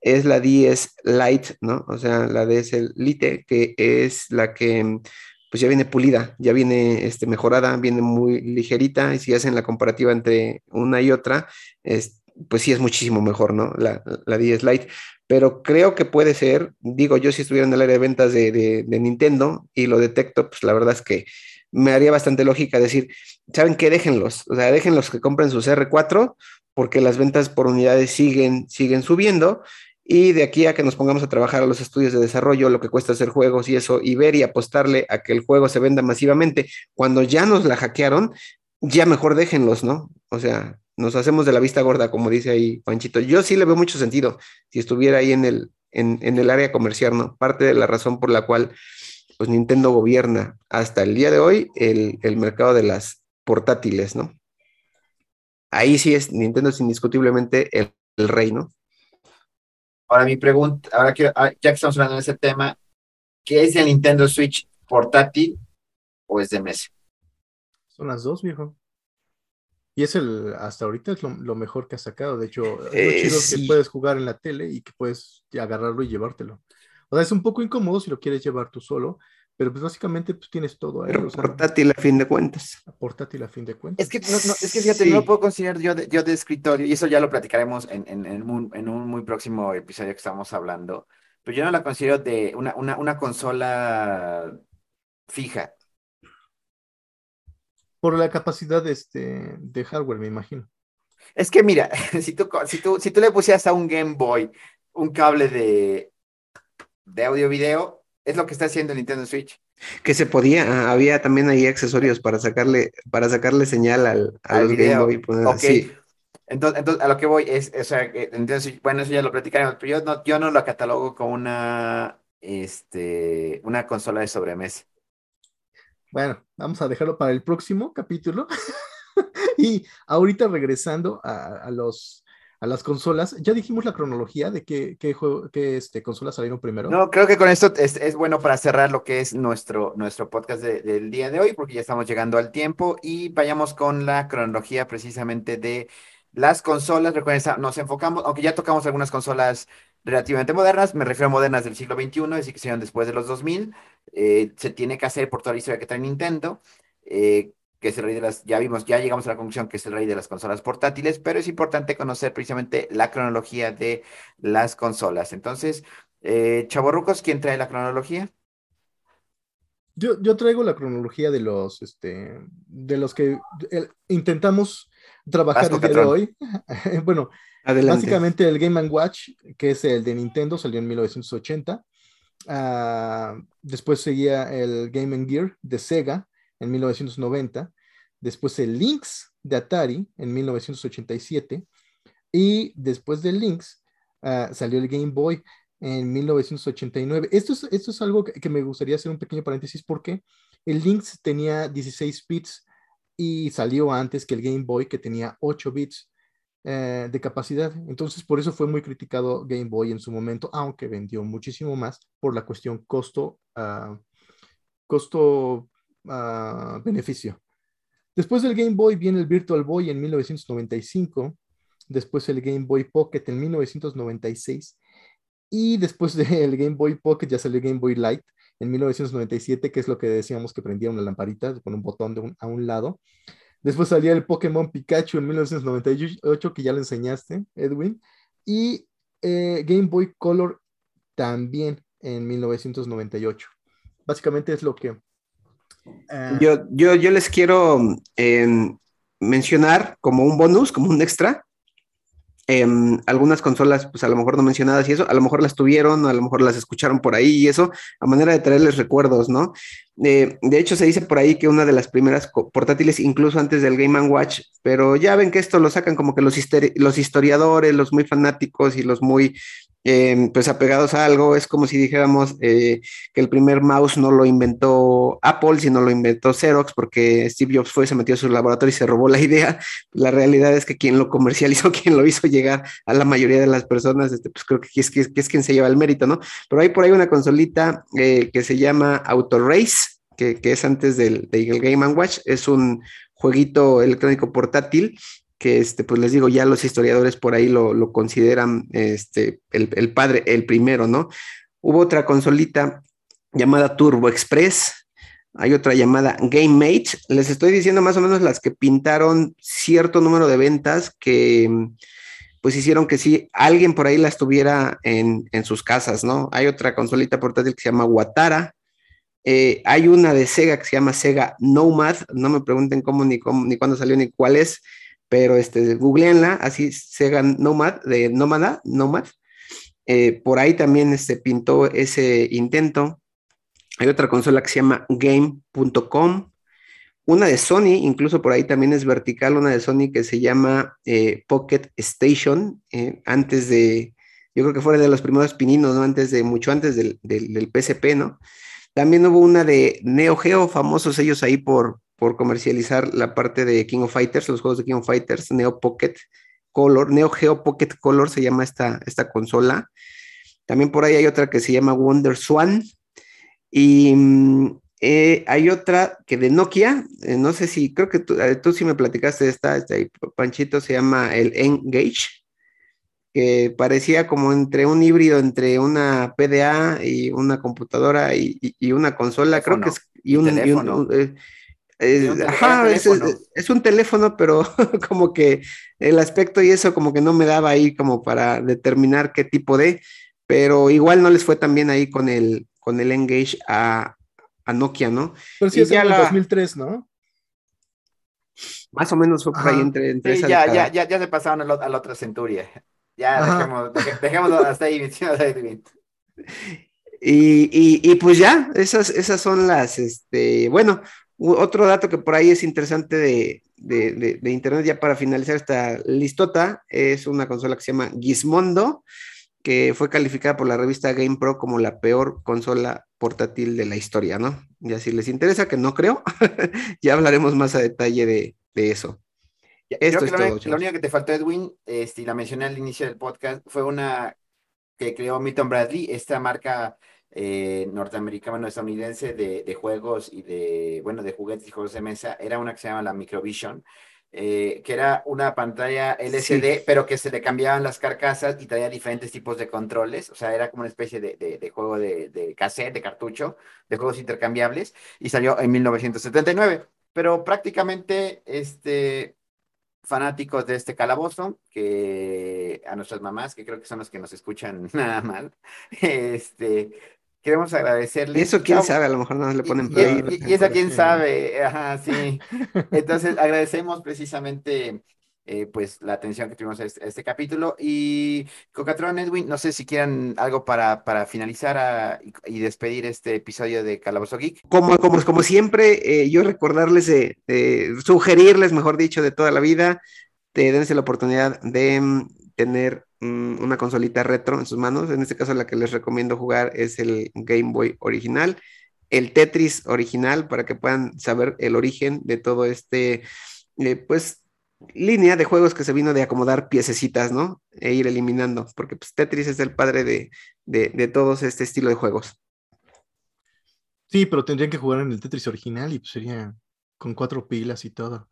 es la 10 Lite, ¿no? O sea, la DS Lite, que es la que pues ya viene pulida, ya viene este, mejorada, viene muy ligerita, y si hacen la comparativa entre una y otra, es, pues sí es muchísimo mejor, ¿no? La, la 10 Lite. Pero creo que puede ser, digo, yo si estuviera en el área de ventas de, de, Nintendo y lo detecto, pues la verdad es que me haría bastante lógica decir, ¿saben qué? Déjenlos, o sea, déjenlos que compren sus R4 porque las ventas por unidades siguen, siguen subiendo y de aquí a que nos pongamos a trabajar a los estudios de desarrollo, lo que cuesta hacer juegos y eso, y ver y apostarle a que el juego se venda masivamente, cuando ya nos la hackearon, ya mejor déjenlos, ¿no? O sea, nos hacemos de la vista gorda, como dice ahí Panchito. Yo sí le veo mucho sentido si estuviera ahí en el, en, el área comercial, ¿no? Parte de la razón por la cual pues Nintendo gobierna hasta el día de hoy el, el mercado de las portátiles, ¿no? ahí sí es Nintendo es indiscutiblemente el, el rey, ¿no? Ahora mi pregunta, ahora que ah, ya que estamos hablando de ese tema, ¿qué es el Nintendo Switch portátil o es de mesa? Son las dos, viejo. Y es el, hasta ahorita es lo, lo mejor que ha sacado. De hecho, Eh, chido es sí. que puedes jugar en la tele y que puedes agarrarlo y llevártelo. O sea, es un poco incómodo si lo quieres llevar tú solo, pero pues básicamente pues tienes todo ahí. Pero o sea, portátil a fin de cuentas. portátil a fin de cuentas. Es que, no, no, es que fíjate, Sí. no lo puedo considerar yo de, yo de escritorio, y eso ya lo platicaremos en, en, en un, en un muy próximo episodio que estamos hablando, pero yo no la considero de una, una, una consola fija. Por la capacidad de, este, de hardware, me imagino. Es que mira, si tú, si tú, si tú le pusieras a un Game Boy un cable de, de audio video, es lo que está haciendo el Nintendo Switch. Que se podía, ah, había también ahí accesorios para sacarle, para sacarle señal al, a Al los video. Game Boy. poner- Ok. sí. Entonces, entonces, a lo que voy es, o sea, que Nintendo Switch, bueno, eso ya lo platicaremos, pero yo no, yo no lo catalogo como una, este, una consola de sobremesa. Bueno, vamos a dejarlo para el próximo capítulo. y ahorita regresando a, a los, a las consolas, ya dijimos la cronología de qué, qué, juego- qué, este, consolas salieron primero. No, creo que con esto es, es bueno para cerrar lo que es nuestro, nuestro podcast de- del día de hoy, porque ya estamos llegando al tiempo y vayamos con la cronología precisamente de las consolas. Recuerden, nos enfocamos, aunque ya tocamos algunas consolas relativamente modernas, me refiero a modernas del siglo XXI, es decir, que se después de los 2000, eh, se tiene que hacer por toda la historia que trae Nintendo, eh, que es el rey de las, ya vimos, ya llegamos a la conclusión que es el rey de las consolas portátiles, pero es importante conocer precisamente la cronología de las consolas. Entonces, eh, Chavorrucos, ¿quién trae la cronología? Yo, yo traigo la cronología de los, este, de los que el- intentamos trabajar el día de hoy. bueno, Adelante. básicamente el Game Watch, que es el de Nintendo, salió en 1980. Ah, después seguía el Game Gear de Sega en 1990. Después el Lynx de Atari en 1987. Y después del Lynx ah, salió el Game Boy en 1989. Esto es, esto es algo que, me gustaría hacer un pequeño paréntesis porque el Lynx tenía 16 bits y salió antes que el Game Boy que tenía 8 bits eh, de capacidad. Entonces, por eso fue muy criticado Game Boy en su momento, aunque vendió muchísimo más por la cuestión costo, ah, costo ah, beneficio. Después del Game Boy viene el Virtual Boy en 1995, después el Game Boy Pocket en 1996 y después del Game Boy Pocket ya salió el Game Boy Light en 1997, que es lo que decíamos que prendía una lamparita con un botón de a un lado. Después salía el Pokémon Pikachu en 1998, que ya lo enseñaste, Edwin. Y eh, Game Boy Color también en 1998. Básicamente es lo que... ah, Yo, yo, yo les quiero eh, mencionar como un bonus, como un extra, em, algunas consolas, pues a lo mejor no mencionadas y eso, a lo mejor las tuvieron, a lo mejor las escucharon por ahí y eso, a manera de traerles recuerdos, ¿no? Eh, de hecho, se dice por ahí que una de las primeras portátiles, incluso antes del Game Watch, pero ya ven que esto lo sacan como que los, histori- los historiadores, los muy fanáticos y los muy eh, pues apegados a algo, es como si dijéramos eh, que el primer mouse no lo inventó Apple, sino lo inventó Xerox, porque Steve Jobs fue, se metió a su laboratorio y se robó la idea. La realidad es que quien lo comercializó, quien lo hizo llegar a la mayoría de las personas, este, pues creo que es, que, es quien se lleva el mérito, ¿no? Pero hay por ahí una consolita eh, que se llama Auto Race, que, es antes del, del Game Watch, es un jueguito electrónico portátil que este, pues les digo, ya los historiadores por ahí lo, consideran este, el, padre, el primero, ¿no? Hubo otra consolita llamada Turbo Express, hay otra llamada Game Mate, les estoy diciendo más o menos las que pintaron cierto número de ventas que pues hicieron que sí, alguien por ahí las tuviera en, en sus casas, ¿no? Hay otra consolita portátil que se llama Watara, eh, hay una de Sega que se llama Sega Nomad, no me pregunten cómo ni, cómo, ni cuándo salió ni cuál es, pero este, googleenla, así Sega Nomad, de Nómada, Nomad. Eh, por ahí también este, pintó ese intento. Hay otra consola que se llama Game.com. Una de Sony, incluso por ahí también es vertical, una de Sony que se llama eh, Pocket Station, antes de, yo creo que fue de los primeros pininos, ¿no? Antes de, mucho antes del, del, del PSP, ¿no? También hubo una de Neo Geo, famosos ellos ahí por, por comercializar la parte de King of Fighters, los juegos de King of Fighters, Neo Pocket Color, Neo Geo Pocket Color se llama esta, esta consola. También por ahí hay otra que se llama Wonder Swan. Y mm, eh, hay otra que de Nokia, eh, no sé si, creo que tú, eh, tú sí me platicaste de esta, este, Panchito, se llama el Engage, que parecía como entre un híbrido entre una PDA y una computadora y, una consola, creo que es, y un, ajá, es, un teléfono, pero como que el aspecto y eso como que no me daba ahí como para determinar qué tipo de, pero igual no les fue tan bien ahí con el, con el Engage a, a Nokia, ¿no? Pero sí, es en el 2003, ¿no? Más o menos fue por ahí entre, entre sí, ya, ya, ya, ya, se pasaron a, la otra centuria. Ya, dejemos, dejémoslo hasta ahí, y, y, y, pues ya, esas, esas son las, este, bueno, otro dato que por ahí es interesante de, de, de, de, Internet, ya para finalizar esta listota, es una consola que se llama Gizmondo, que fue calificada por la revista GamePro como la peor consola portátil de la historia, ¿no? Ya si les interesa, que no creo, ya hablaremos más a detalle de, eso. Esto es todo, lo, único que te faltó, Edwin, este, y la mencioné al inicio del podcast, fue una que creó Milton Bradley, esta marca eh, norteamericana, estadounidense de, de, juegos y de, bueno, de juguetes y juegos de mesa, era una que se llama la Microvision, eh, que era una pantalla LCD, pero que se le cambiaban las carcasas y traía diferentes tipos de controles, o sea, era como una especie de, de, juego de, de, cassette, de cartucho, de juegos intercambiables, y salió en 1979. Pero prácticamente, este, fanáticos de este calabozo, que a nuestras mamás, que creo que son los que nos escuchan nada mal, este, Queremos agradecerle. Eso quién sabe, a lo mejor no le ponen play. Y, eso quién sabe, ajá, sí. Entonces agradecemos precisamente eh, pues la atención que tuvimos a este, este capítulo. Y Cocatron Edwin, no sé si quieran algo para, para finalizar y, despedir este episodio de Calabozo Geek. Como, como, como siempre, eh, yo recordarles, de, sugerirles, mejor dicho, de toda la vida, te dense la oportunidad de mm, tener mm, una consolita retro en sus manos. En este caso, la que les recomiendo jugar es el Game Boy original, el Tetris original, para que puedan saber el origen de todo este, eh, pues, línea de juegos que se vino de acomodar piececitas, ¿no? E ir eliminando, porque pues, Tetris es el padre de, de, de todos este estilo de juegos. Sí, pero tendrían que jugar en el Tetris original y pues sería con cuatro pilas y todo.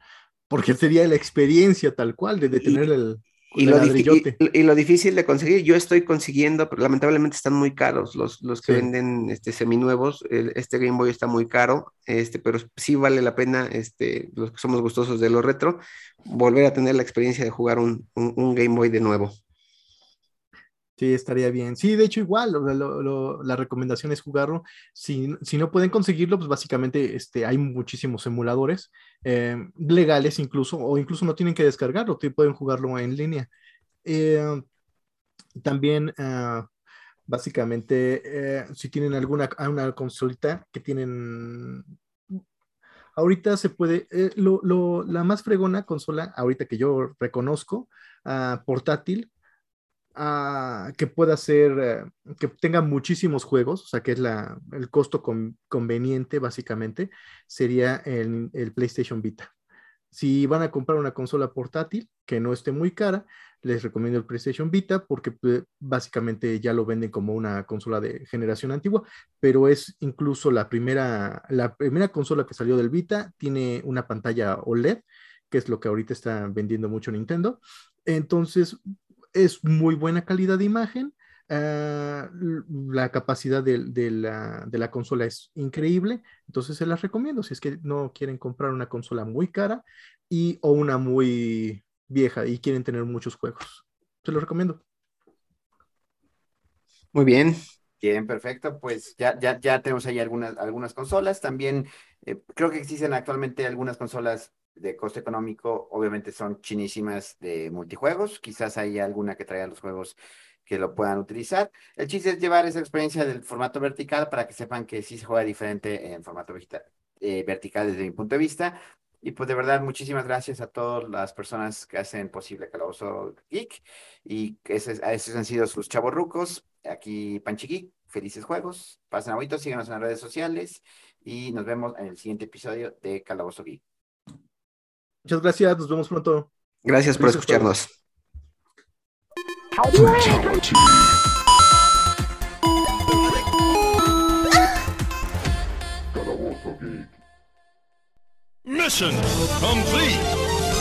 Porque sería la experiencia tal cual de, tener el, y lo, y, lo, difícil de conseguir, yo estoy consiguiendo, pero lamentablemente están muy caros los, los que venden este, seminuevos. Este Game Boy está muy caro, este, pero sí vale la pena, este, los que somos gustosos de lo retro, volver a tener la experiencia de jugar un, un, Game Boy de nuevo. Sí, estaría bien. Sí, de hecho, igual, la recomendación es jugarlo. Si, si, no pueden conseguirlo, pues básicamente este, hay muchísimos emuladores eh, legales incluso, o incluso no tienen que descargarlo, pueden jugarlo en línea. Eh, también, ah, básicamente, eh, si tienen alguna una que tienen ahorita se puede, la más fregona consola, ahorita que yo reconozco, ah, portátil, ah, que pueda ser, que tenga muchísimos juegos, o sea, que es la, el costo conveniente, básicamente, sería el, el, PlayStation Vita. Si van a comprar una consola portátil que no esté muy cara, les recomiendo el PlayStation Vita porque pues, básicamente ya lo venden como una consola de generación antigua, pero es incluso la primera, la primera consola que salió del Vita, tiene una pantalla OLED, que es lo que ahorita está vendiendo mucho Nintendo. Entonces, es muy buena calidad de imagen. Ah, la capacidad de, la, consola es increíble, entonces se las recomiendo si es que no quieren comprar una consola muy cara y o una muy vieja y quieren tener muchos juegos. Se los recomiendo. Muy bien. Bien, perfecto. Pues ya, ya, ya tenemos ahí algunas, algunas consolas. También eh, creo que existen actualmente algunas consolas de coste económico, obviamente son chinísimas de multijuegos, quizás hay alguna que traiga los juegos que lo puedan utilizar. El chiste es llevar esa experiencia del formato vertical para que sepan que sí se juega diferente en formato eh, vertical desde mi punto de vista. Y pues de verdad, muchísimas gracias a todas las personas que hacen posible Calabozo Geek. Y esos, esos han sido sus chavorrucos. Aquí Panchi Geek, felices juegos. Pasen a síganos en las redes sociales. Y nos vemos en el siguiente episodio de Calabozo Geek. Muchas gracias, nos vemos pronto. Gracias por escucharnos. Mission complete.